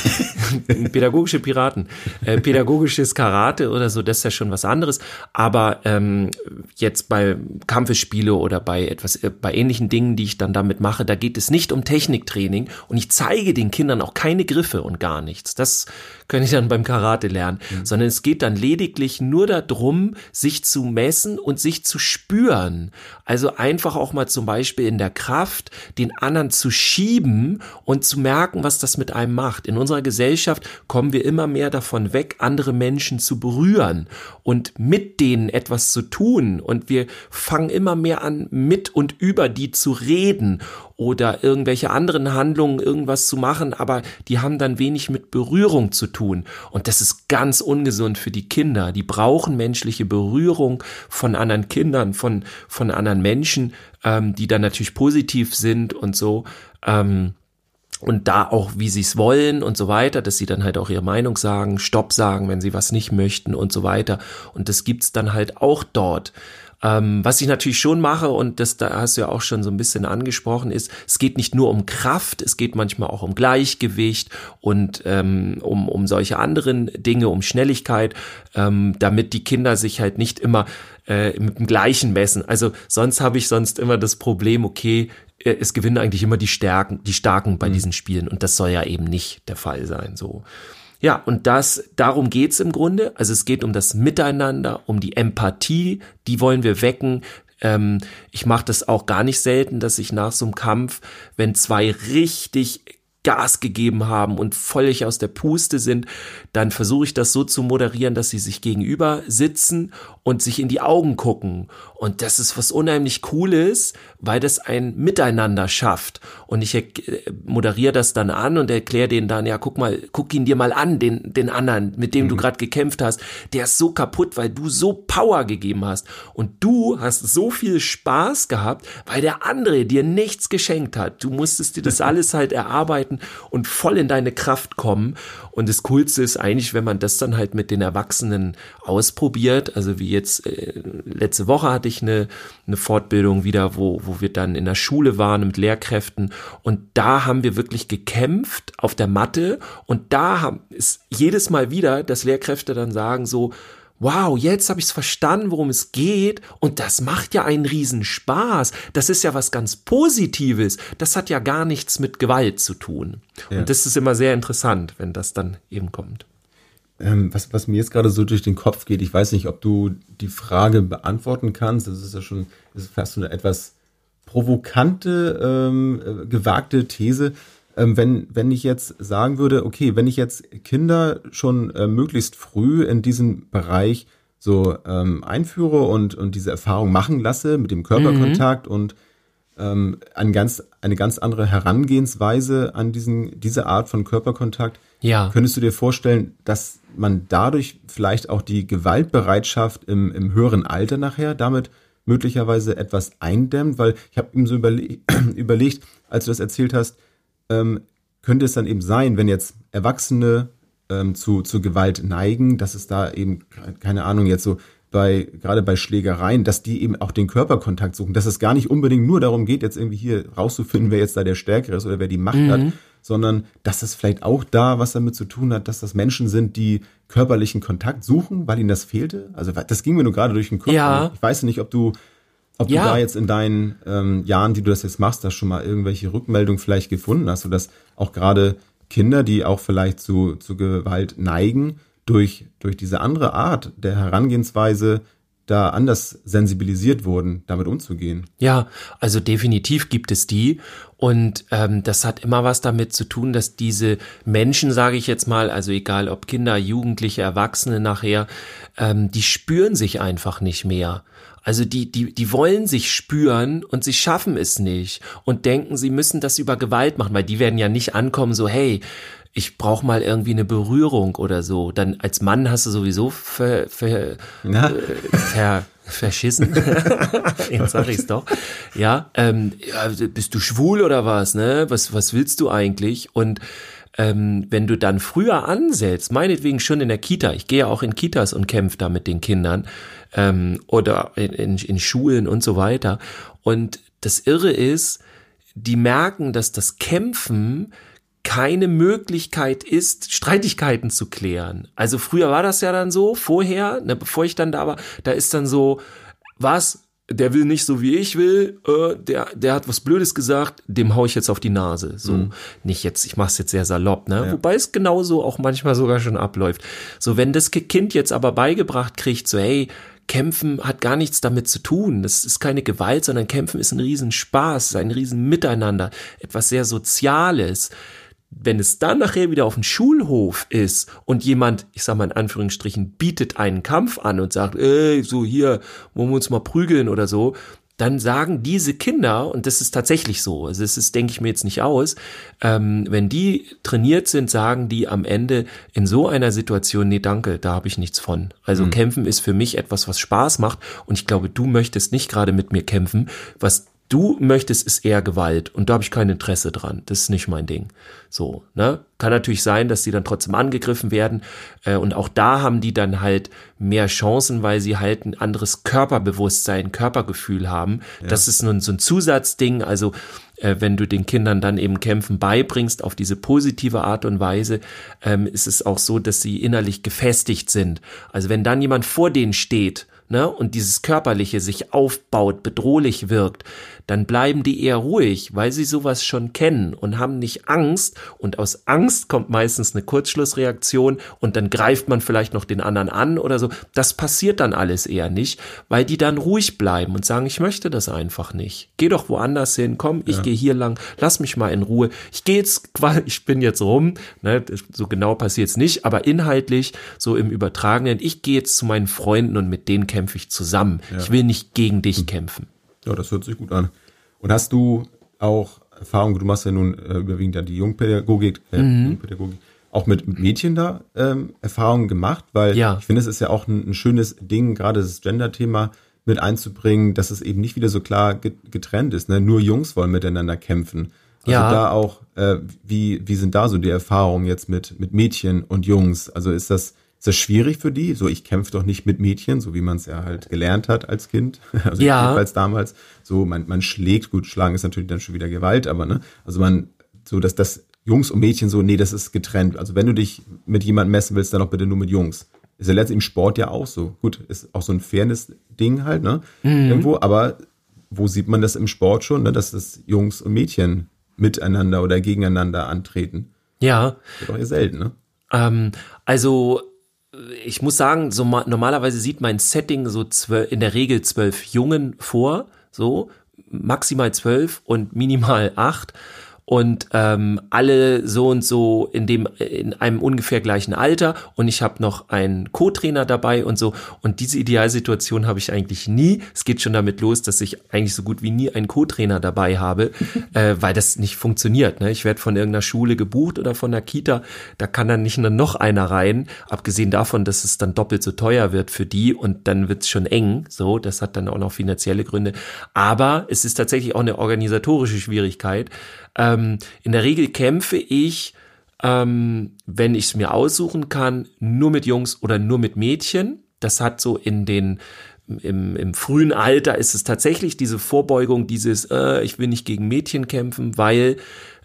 pädagogische Piraten, äh, pädagogisches Karate oder so, das ist ja schon was anderes. Aber ähm, jetzt bei Kampfesspiele oder bei etwas, äh, bei ähnlichen Dingen, die ich dann damit mache, da geht es nicht um Techniktraining und ich zeige den Kindern auch keine Griffe und gar nichts. Das können ich dann beim Karate lernen, mhm. sondern es geht dann lediglich nur darum, sich zu messen und sich zu spüren. Also einfach auch mal zum Beispiel in der Kraft, den anderen zu schieben und zu merken, was das mit einem macht. In unserer Gesellschaft kommen wir immer mehr davon weg, andere Menschen zu berühren und mit denen etwas zu tun. Und wir fangen immer mehr an, mit und über die zu reden oder irgendwelche anderen Handlungen irgendwas zu machen, aber die haben dann wenig mit Berührung zu tun. Und das ist ganz ungesund für die Kinder. Die brauchen menschliche Berührung von anderen Kindern, von, von anderen Menschen, ähm, die dann natürlich positiv sind und so. Ähm, und da auch, wie sie es wollen und so weiter, dass sie dann halt auch ihre Meinung sagen, Stopp sagen, wenn sie was nicht möchten und so weiter. Und das gibt's dann halt auch dort. Ähm, was ich natürlich schon mache, und das da hast du ja auch schon so ein bisschen angesprochen, ist, es geht nicht nur um Kraft, es geht manchmal auch um Gleichgewicht und ähm, um, um solche anderen Dinge, um Schnelligkeit, ähm, damit die Kinder sich halt nicht immer äh, mit dem gleichen messen. Also sonst habe ich sonst immer das Problem, okay, äh, es gewinnen eigentlich immer die Stärken, die Starken bei mhm. diesen Spielen und das soll ja eben nicht der Fall sein. So. Ja, und das, darum geht's im Grunde. Also es geht um das Miteinander, um die Empathie, die wollen wir wecken. Ähm, ich mache das auch gar nicht selten, dass ich nach so einem Kampf, wenn zwei richtig Gas gegeben haben und völlig aus der Puste sind, dann versuche ich das so zu moderieren, dass sie sich gegenüber sitzen und sich in die Augen gucken. Und das ist was unheimlich Cooles, weil das ein Miteinander schafft. Und ich äh, moderiere das dann an und erkläre denen dann, ja, guck mal, guck ihn dir mal an, den, den anderen, mit dem mhm. du gerade gekämpft hast. Der ist so kaputt, weil du so Power gegeben hast. Und du hast so viel Spaß gehabt, weil der andere dir nichts geschenkt hat. Du musstest dir das alles halt erarbeiten arbeiten und voll in deine Kraft kommen. Und das Coolste ist eigentlich, wenn man das dann halt mit den Erwachsenen ausprobiert. Also wie jetzt äh, letzte Woche hatte ich eine, eine Fortbildung wieder, wo, wo wir dann in der Schule waren mit Lehrkräften. Und da haben wir wirklich gekämpft auf der Matte. Und da haben, ist jedes Mal wieder, dass Lehrkräfte dann sagen so, wow, jetzt habe ich es verstanden, worum es geht und das macht ja einen riesen Spaß. Das ist ja was ganz Positives. Das hat ja gar nichts mit Gewalt zu tun. Ja. Und das ist immer sehr interessant, wenn das dann eben kommt. Ähm, was, was mir jetzt gerade so durch den Kopf geht, ich weiß nicht, ob du die Frage beantworten kannst. Das ist ja schon, ist fast so eine etwas provokante, ähm, äh, gewagte These ähm, wenn, wenn ich jetzt sagen würde, okay, wenn ich jetzt Kinder schon äh, möglichst früh in diesen Bereich so ähm, einführe und, und diese Erfahrung machen lasse mit dem Körperkontakt mhm. und ähm, ein ganz, eine ganz andere Herangehensweise an diesen, diese Art von Körperkontakt. Ja. Könntest du dir vorstellen, dass man dadurch vielleicht auch die Gewaltbereitschaft im, im höheren Alter nachher damit möglicherweise etwas eindämmt? Weil ich habe ihm so überle überlegt, als du das erzählt hast, ähm, könnte es dann eben sein, wenn jetzt Erwachsene ähm, zu, zu Gewalt neigen, dass es da eben, keine Ahnung, jetzt so bei, gerade bei Schlägereien, dass die eben auch den Körperkontakt suchen, dass es gar nicht unbedingt nur darum geht, jetzt irgendwie hier rauszufinden, wer jetzt da der Stärkere ist oder wer die Macht mhm. hat, sondern dass es vielleicht auch da was damit zu tun hat, dass das Menschen sind, die körperlichen Kontakt suchen, weil ihnen das fehlte. Also das ging mir nur gerade durch den Kopf. Ja. Ich weiß nicht, ob du ob ja. du da jetzt in deinen ähm, Jahren, die du das jetzt machst, da schon mal irgendwelche Rückmeldungen vielleicht gefunden hast, sodass auch gerade Kinder, die auch vielleicht zu, zu Gewalt neigen, durch, durch diese andere Art der Herangehensweise da anders sensibilisiert wurden, damit umzugehen. Ja, also definitiv gibt es die. Und ähm, das hat immer was damit zu tun, dass diese Menschen, sage ich jetzt mal, also egal ob Kinder, Jugendliche, Erwachsene nachher, ähm, die spüren sich einfach nicht mehr. Also die, die, die wollen sich spüren und sie schaffen es nicht und denken, sie müssen das über Gewalt machen, weil die werden ja nicht ankommen, so, hey, ich brauche mal irgendwie eine Berührung oder so. Dann als Mann hast du sowieso ver, ver, äh, ver, verschissen. Jetzt sag ich's doch. Ja, ähm, ja, bist du schwul oder was? Ne? Was, was willst du eigentlich? Und ähm, wenn du dann früher ansetzt, meinetwegen schon in der Kita, ich gehe ja auch in Kitas und kämpfe da mit den Kindern ähm, oder in, in, in Schulen und so weiter. Und das Irre ist, die merken, dass das Kämpfen keine Möglichkeit ist, Streitigkeiten zu klären. Also früher war das ja dann so, vorher, ne, bevor ich dann da war, da ist dann so, was, der will nicht so wie ich will, äh, der, der hat was Blödes gesagt, dem hau ich jetzt auf die Nase. So, mhm. nicht jetzt, ich mach's jetzt sehr salopp, ne? Ja. Wobei es genauso auch manchmal sogar schon abläuft. So, wenn das Kind jetzt aber beigebracht kriegt, so, hey, Kämpfen hat gar nichts damit zu tun. Das ist keine Gewalt, sondern Kämpfen ist ein Riesenspaß, ein Riesenmiteinander, etwas sehr Soziales wenn es dann nachher wieder auf dem Schulhof ist und jemand, ich sag mal in Anführungsstrichen, bietet einen Kampf an und sagt, ey, so hier, wollen wir uns mal prügeln oder so, dann sagen diese Kinder, und das ist tatsächlich so, also das ist, denke ich mir jetzt nicht aus, ähm, wenn die trainiert sind, sagen die am Ende in so einer Situation, nee, danke, da habe ich nichts von. Also mhm. kämpfen ist für mich etwas, was Spaß macht und ich glaube, du möchtest nicht gerade mit mir kämpfen, was du möchtest, ist eher Gewalt und da habe ich kein Interesse dran. Das ist nicht mein Ding. So, ne? Kann natürlich sein, dass die dann trotzdem angegriffen werden äh, und auch da haben die dann halt mehr Chancen, weil sie halt ein anderes Körperbewusstsein, Körpergefühl haben. Ja. Das ist nun so ein Zusatzding. Also äh, wenn du den Kindern dann eben Kämpfen beibringst auf diese positive Art und Weise, ähm, ist es auch so, dass sie innerlich gefestigt sind. Also wenn dann jemand vor denen steht ne, und dieses Körperliche sich aufbaut, bedrohlich wirkt, dann bleiben die eher ruhig, weil sie sowas schon kennen und haben nicht Angst. Und aus Angst kommt meistens eine Kurzschlussreaktion und dann greift man vielleicht noch den anderen an oder so. Das passiert dann alles eher nicht, weil die dann ruhig bleiben und sagen, ich möchte das einfach nicht. Geh doch woanders hin, komm, ich ja. gehe hier lang, lass mich mal in Ruhe. Ich gehe jetzt, ich bin jetzt rum, ne, so genau passiert es nicht, aber inhaltlich, so im Übertragenen, ich gehe jetzt zu meinen Freunden und mit denen kämpfe ich zusammen. Ja. Ich will nicht gegen dich hm. kämpfen. Ja, das hört sich gut an. Und hast du auch Erfahrung, du machst ja nun äh, überwiegend ja die Jungpädagogik, äh, mhm. Jungpädagogik auch mit Mädchen da ähm, Erfahrungen gemacht, weil ja. ich finde, es ist ja auch ein, ein schönes Ding, gerade das Gender-Thema mit einzubringen, dass es eben nicht wieder so klar getrennt ist. Ne? Nur Jungs wollen miteinander kämpfen. Also ja. da auch, äh, wie, wie sind da so die Erfahrungen jetzt mit, mit Mädchen und Jungs? Also ist das, ist das schwierig für die? So, ich kämpfe doch nicht mit Mädchen, so wie man es ja halt gelernt hat als Kind. Also ja. jedenfalls damals. So, man, man schlägt, gut, schlagen ist natürlich dann schon wieder Gewalt, aber ne, also man, so dass das Jungs und Mädchen so, nee, das ist getrennt. Also wenn du dich mit jemandem messen willst, dann doch bitte nur mit Jungs. Ist ja letztlich im Sport ja auch so. Gut, ist auch so ein Fairness-Ding halt, ne? Mhm. Irgendwo, aber wo sieht man das im Sport schon, ne? Dass das Jungs und Mädchen miteinander oder gegeneinander antreten. Ja. Das wird auch eher selten, ne? Ähm, also ich muss sagen, so normalerweise sieht mein Setting so in der Regel zwölf Jungen vor, so maximal zwölf und minimal acht und ähm, alle so und so in dem in einem ungefähr gleichen Alter und ich habe noch einen Co-Trainer dabei und so und diese Idealsituation habe ich eigentlich nie. Es geht schon damit los, dass ich eigentlich so gut wie nie einen Co-Trainer dabei habe, äh, weil das nicht funktioniert. Ne? Ich werde von irgendeiner Schule gebucht oder von der Kita, da kann dann nicht nur noch einer rein, abgesehen davon, dass es dann doppelt so teuer wird für die und dann wird's schon eng. So, das hat dann auch noch finanzielle Gründe. Aber es ist tatsächlich auch eine organisatorische Schwierigkeit ähm, in der Regel kämpfe ich, ähm, wenn ich es mir aussuchen kann, nur mit Jungs oder nur mit Mädchen. Das hat so in den im, im frühen Alter ist es tatsächlich diese Vorbeugung, dieses, äh, ich will nicht gegen Mädchen kämpfen, weil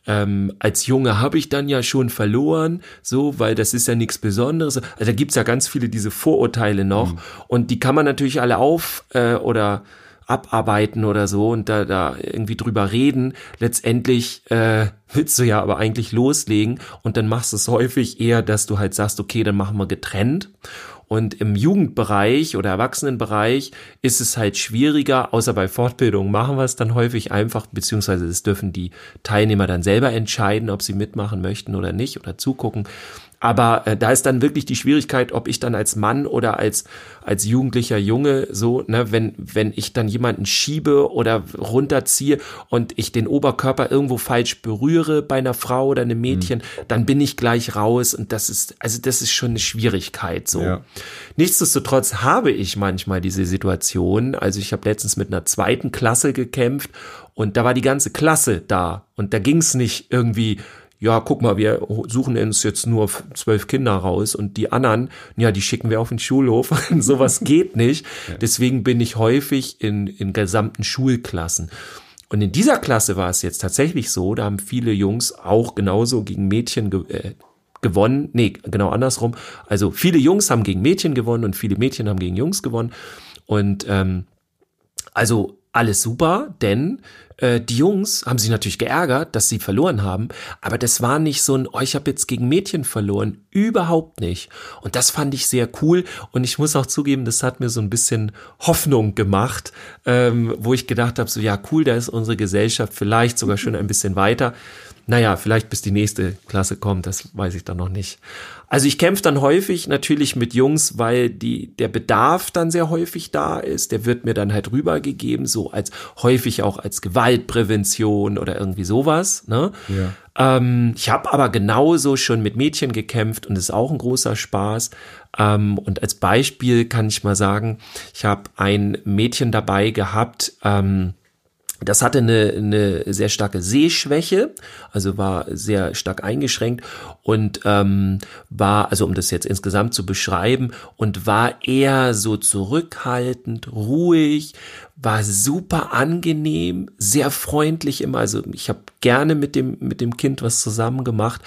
ähm, als Junge habe ich dann ja schon verloren, so, weil das ist ja nichts Besonderes. Also da gibt's ja ganz viele diese Vorurteile noch mhm. und die kann man natürlich alle auf äh, oder abarbeiten oder so und da, da irgendwie drüber reden. Letztendlich äh, willst du ja aber eigentlich loslegen und dann machst du es häufig eher, dass du halt sagst, okay, dann machen wir getrennt. Und im Jugendbereich oder Erwachsenenbereich ist es halt schwieriger, außer bei Fortbildungen machen wir es dann häufig einfach, beziehungsweise das dürfen die Teilnehmer dann selber entscheiden, ob sie mitmachen möchten oder nicht oder zugucken. Aber äh, da ist dann wirklich die Schwierigkeit, ob ich dann als Mann oder als, als jugendlicher Junge so, ne, wenn, wenn ich dann jemanden schiebe oder runterziehe und ich den Oberkörper irgendwo falsch berühre bei einer Frau oder einem Mädchen, mhm. dann bin ich gleich raus und das ist, also das ist schon eine Schwierigkeit so. Ja. Nichtsdestotrotz habe ich manchmal diese Situation. Also ich habe letztens mit einer zweiten Klasse gekämpft und da war die ganze Klasse da und da ging es nicht irgendwie ja, guck mal, wir suchen uns jetzt nur zwölf Kinder raus und die anderen, ja, die schicken wir auf den Schulhof. Sowas geht nicht. Deswegen bin ich häufig in, in gesamten Schulklassen. Und in dieser Klasse war es jetzt tatsächlich so, da haben viele Jungs auch genauso gegen Mädchen ge äh, gewonnen. Nee, genau andersrum. Also viele Jungs haben gegen Mädchen gewonnen und viele Mädchen haben gegen Jungs gewonnen. Und ähm, also alles super, denn äh, die Jungs haben sich natürlich geärgert, dass sie verloren haben, aber das war nicht so ein, oh, ich habe jetzt gegen Mädchen verloren, überhaupt nicht. Und das fand ich sehr cool und ich muss auch zugeben, das hat mir so ein bisschen Hoffnung gemacht, ähm, wo ich gedacht habe, so ja cool, da ist unsere Gesellschaft vielleicht sogar schon ein bisschen weiter. Naja, vielleicht bis die nächste Klasse kommt, das weiß ich dann noch nicht. Also ich kämpfe dann häufig natürlich mit Jungs, weil die, der Bedarf dann sehr häufig da ist. Der wird mir dann halt rübergegeben, so als häufig auch als Gewaltprävention oder irgendwie sowas. Ne? Ja. Ähm, ich habe aber genauso schon mit Mädchen gekämpft und ist auch ein großer Spaß. Ähm, und als Beispiel kann ich mal sagen, ich habe ein Mädchen dabei gehabt, ähm, das hatte eine, eine sehr starke Sehschwäche, also war sehr stark eingeschränkt und ähm, war, also um das jetzt insgesamt zu beschreiben, und war eher so zurückhaltend, ruhig, war super angenehm, sehr freundlich immer. Also ich habe gerne mit dem mit dem Kind was zusammen gemacht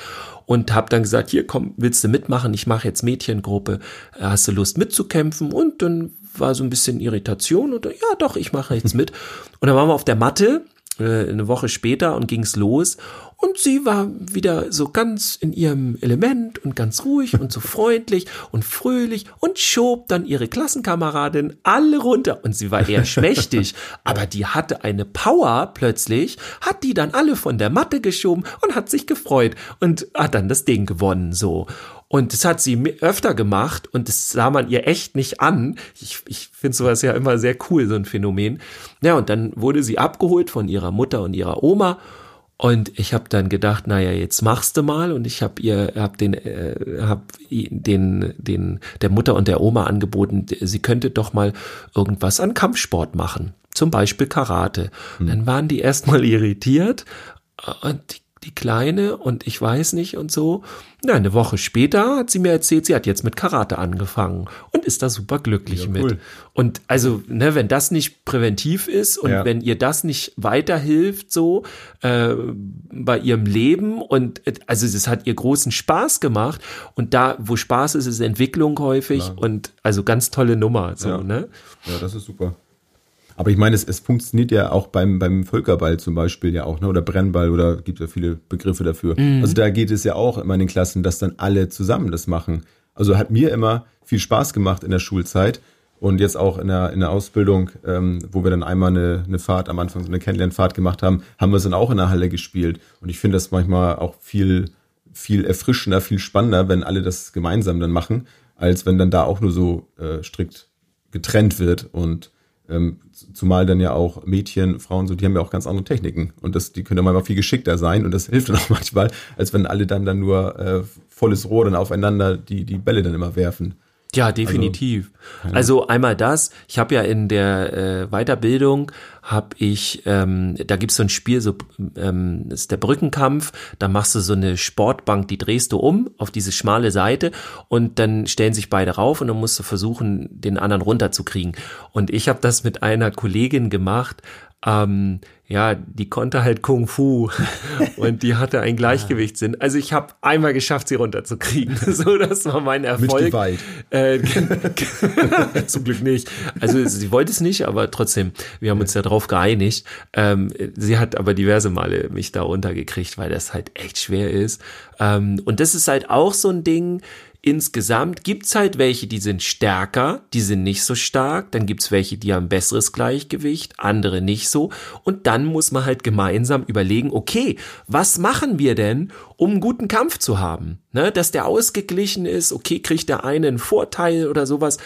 und habe dann gesagt, hier komm, willst du mitmachen? Ich mache jetzt Mädchengruppe. Hast du Lust mitzukämpfen? Und dann war so ein bisschen Irritation und ja, doch, ich mache jetzt mit. Und dann waren wir auf der Matte äh, eine Woche später und ging's los und sie war wieder so ganz in ihrem Element und ganz ruhig und so freundlich und fröhlich und schob dann ihre Klassenkameradin alle runter. Und sie war eher schmächtig, aber die hatte eine Power plötzlich, hat die dann alle von der Matte geschoben und hat sich gefreut und hat dann das Ding gewonnen so. Und das hat sie öfter gemacht und das sah man ihr echt nicht an. Ich, ich finde sowas ja immer sehr cool, so ein Phänomen. Ja, und dann wurde sie abgeholt von ihrer Mutter und ihrer Oma. Und ich habe dann gedacht, naja, jetzt machst du mal. Und ich habe ihr, hab den, äh, hab den, den, der Mutter und der Oma angeboten, sie könnte doch mal irgendwas an Kampfsport machen. Zum Beispiel Karate. Hm. Dann waren die erstmal irritiert. Und die die Kleine und ich weiß nicht und so. Na, eine Woche später hat sie mir erzählt, sie hat jetzt mit Karate angefangen und ist da super glücklich ja, cool. mit. Und also, ne, wenn das nicht präventiv ist und ja. wenn ihr das nicht weiterhilft so äh, bei ihrem Leben und also es hat ihr großen Spaß gemacht und da, wo Spaß ist, ist Entwicklung häufig Klar. und also ganz tolle Nummer so, ja. ne? Ja, das ist super. Aber ich meine, es, es funktioniert ja auch beim, beim Völkerball zum Beispiel ja auch, ne? oder Brennball oder gibt ja viele Begriffe dafür. Mhm. Also da geht es ja auch immer in den Klassen, dass dann alle zusammen das machen. Also hat mir immer viel Spaß gemacht in der Schulzeit und jetzt auch in der, in der Ausbildung, ähm, wo wir dann einmal eine, eine Fahrt am Anfang, so eine Kennenlernfahrt gemacht haben, haben wir es dann auch in der Halle gespielt. Und ich finde das manchmal auch viel, viel erfrischender, viel spannender, wenn alle das gemeinsam dann machen, als wenn dann da auch nur so äh, strikt getrennt wird und ähm, zumal dann ja auch Mädchen, Frauen, so, die haben ja auch ganz andere Techniken. Und das, die können ja manchmal viel geschickter sein. Und das hilft dann auch manchmal, als wenn alle dann dann nur äh, volles Rohr dann aufeinander die, die Bälle dann immer werfen. Ja, definitiv. Also, also einmal das. Ich habe ja in der äh, Weiterbildung habe ich, ähm, da gibt's so ein Spiel, so ähm, ist der Brückenkampf. Da machst du so eine Sportbank, die drehst du um auf diese schmale Seite und dann stellen sich beide rauf und dann musst du versuchen, den anderen runterzukriegen. Und ich habe das mit einer Kollegin gemacht. Ähm, ja, die konnte halt Kung Fu und die hatte ein Gleichgewichtssinn. Also ich habe einmal geschafft, sie runterzukriegen. so, das war mein Erfolg. Mit äh, zum Glück nicht. Also sie wollte es nicht, aber trotzdem, wir haben uns ja drauf geeinigt. Ähm, sie hat aber diverse Male mich da runtergekriegt, weil das halt echt schwer ist. Ähm, und das ist halt auch so ein Ding, insgesamt gibt's halt welche, die sind stärker, die sind nicht so stark, dann gibt's welche, die haben besseres Gleichgewicht, andere nicht so. Und dann muss man halt gemeinsam überlegen, okay, was machen wir denn, um einen guten Kampf zu haben? Ne, dass der ausgeglichen ist, okay, kriegt der eine einen Vorteil oder sowas,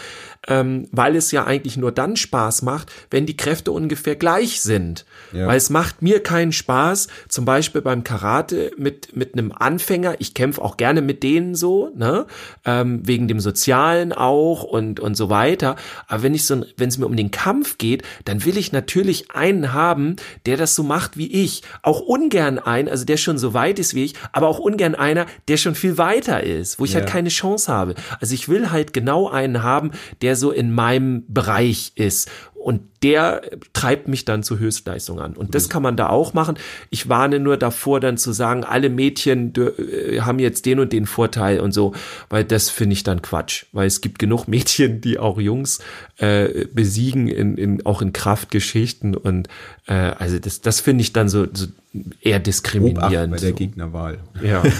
ähm, weil es ja eigentlich nur dann Spaß macht, wenn die Kräfte ungefähr gleich sind. Ja. Weil es macht mir keinen Spaß, zum Beispiel beim Karate mit, mit einem Anfänger, ich kämpfe auch gerne mit denen so, ne, ähm, wegen dem Sozialen auch und, und so weiter. Aber wenn ich so, wenn es mir um den Kampf geht, dann will ich natürlich einen haben, der das so macht wie ich. Auch ungern einen, also der schon so weit ist wie ich, aber auch ungern einer, der schon viel weiter ist, wo ich halt ja. halt keine Chance habe. Also ich will halt genau einen haben, der so in meinem Bereich ist. Und der treibt mich dann zu Höchstleistung an. Und das kann man da auch machen. Ich warne nur davor, dann zu sagen, alle Mädchen äh, haben jetzt den und den Vorteil und so, weil das finde ich dann Quatsch. Weil es gibt genug Mädchen, die auch Jungs äh, besiegen, in, in, auch in Kraftgeschichten. Und äh, also das, das finde ich dann so, so eher diskriminierend. bei der Gegnerwahl. Ja.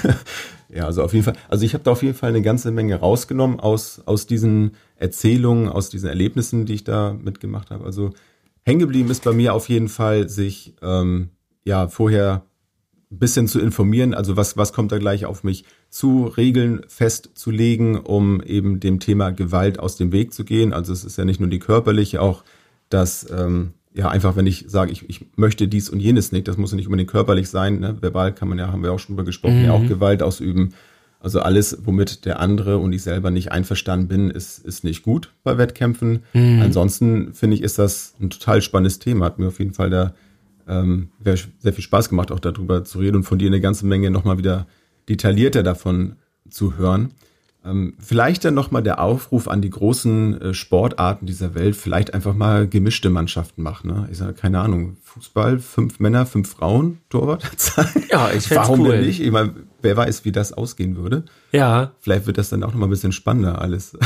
Ja, also auf jeden Fall. Also ich habe da auf jeden Fall eine ganze Menge rausgenommen aus, aus diesen Erzählungen, aus diesen Erlebnissen, die ich da mitgemacht habe. Also hängen geblieben ist bei mir auf jeden Fall, sich ähm, ja vorher ein bisschen zu informieren. Also was, was kommt da gleich auf mich zu, Regeln festzulegen, um eben dem Thema Gewalt aus dem Weg zu gehen. Also es ist ja nicht nur die körperliche, auch das ähm, ja, einfach, wenn ich sage, ich, ich möchte dies und jenes nicht, das muss ja nicht unbedingt körperlich sein, ne? verbal kann man ja, haben wir auch schon drüber gesprochen, mhm. ja auch mhm. Gewalt ausüben. Also alles, womit der andere und ich selber nicht einverstanden bin, ist, ist nicht gut bei Wettkämpfen. Mhm. Ansonsten finde ich, ist das ein total spannendes Thema. Hat mir auf jeden Fall da ähm, sehr viel Spaß gemacht, auch darüber zu reden und von dir eine ganze Menge nochmal wieder detaillierter davon zu hören. Ähm, vielleicht dann nochmal der Aufruf an die großen äh, Sportarten dieser Welt, vielleicht einfach mal gemischte Mannschaften machen. Ne? Ich sage, keine Ahnung, Fußball, fünf Männer, fünf Frauen, Torwart. ja, ich Warum cool. denn nicht? Ich meine, wer weiß, wie das ausgehen würde. Ja. Vielleicht wird das dann auch nochmal ein bisschen spannender alles.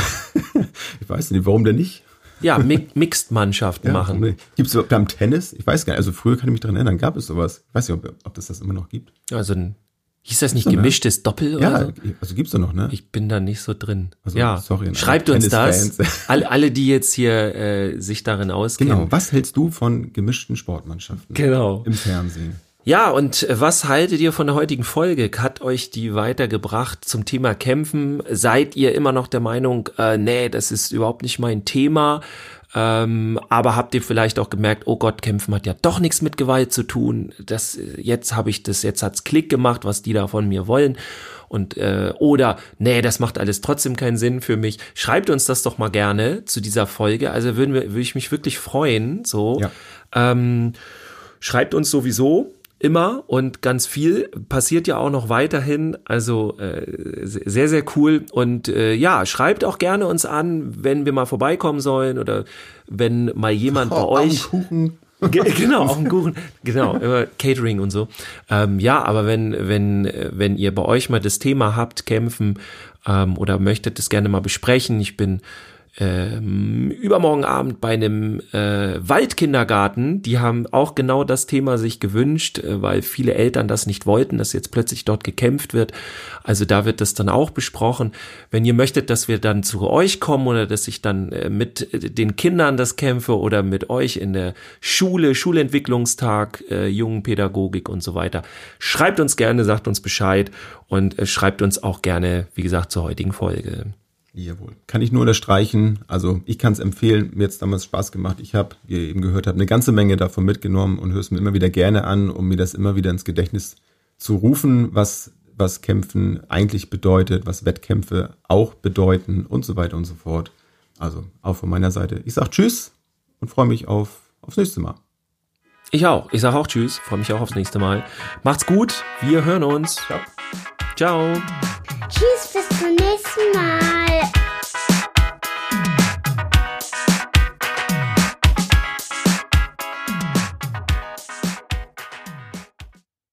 ich weiß nicht, warum denn nicht? Ja, Mi Mixed-Mannschaften ja, machen. Gibt es beim Tennis? Ich weiß gar nicht. Also früher kann ich mich daran erinnern, gab es sowas. Ich weiß nicht, ob, ob das das immer noch gibt. Also ein Hieß das nicht gemischtes ne? Doppel oder ja, so? also gibt's da noch, ne? Ich bin da nicht so drin. Also, ja, sorry. Schreibt uns das. alle, alle, die jetzt hier äh, sich darin auskennen. Genau. Was hältst du von gemischten Sportmannschaften? Genau. Im Fernsehen. Ja, und was haltet ihr von der heutigen Folge? Hat euch die weitergebracht zum Thema Kämpfen? Seid ihr immer noch der Meinung, äh, nee, das ist überhaupt nicht mein Thema? Ähm, aber habt ihr vielleicht auch gemerkt, oh Gott, Kämpfen hat ja doch nichts mit Gewalt zu tun. Das, jetzt habe ich das, jetzt hat's Klick gemacht, was die da von mir wollen. Und äh, oder nee, das macht alles trotzdem keinen Sinn für mich. Schreibt uns das doch mal gerne zu dieser Folge. Also würden wir, würde ich mich wirklich freuen. So. Ja. Ähm, schreibt uns sowieso immer und ganz viel passiert ja auch noch weiterhin. Also äh, sehr, sehr cool. Und äh, ja, schreibt auch gerne uns an, wenn wir mal vorbeikommen sollen oder wenn mal jemand oh, bei euch. Kuchen. genau, auch ein Kuchen. Genau, immer Catering und so. Ähm, ja, aber wenn, wenn, wenn ihr bei euch mal das Thema habt, kämpfen ähm, oder möchtet es gerne mal besprechen, ich bin ähm, übermorgen Abend bei einem äh, Waldkindergarten. Die haben auch genau das Thema sich gewünscht, äh, weil viele Eltern das nicht wollten, dass jetzt plötzlich dort gekämpft wird. Also da wird das dann auch besprochen. Wenn ihr möchtet, dass wir dann zu euch kommen oder dass ich dann äh, mit den Kindern das kämpfe oder mit euch in der Schule, Schulentwicklungstag, äh, Jungenpädagogik und so weiter, schreibt uns gerne, sagt uns Bescheid und äh, schreibt uns auch gerne, wie gesagt, zur heutigen Folge. Jawohl. Kann ich nur unterstreichen. Also ich kann es empfehlen. Mir hat damals Spaß gemacht. Ich habe, wie ihr eben gehört habt, eine ganze Menge davon mitgenommen und höre es mir immer wieder gerne an, um mir das immer wieder ins Gedächtnis zu rufen, was, was Kämpfen eigentlich bedeutet, was Wettkämpfe auch bedeuten und so weiter und so fort. Also auch von meiner Seite. Ich sage Tschüss und freue mich auf, aufs nächste Mal. Ich auch. Ich sage auch Tschüss. Freue mich auch aufs nächste Mal. Macht's gut. Wir hören uns. Ciao. Ciao. Tschüss, bis zum nächsten Mal.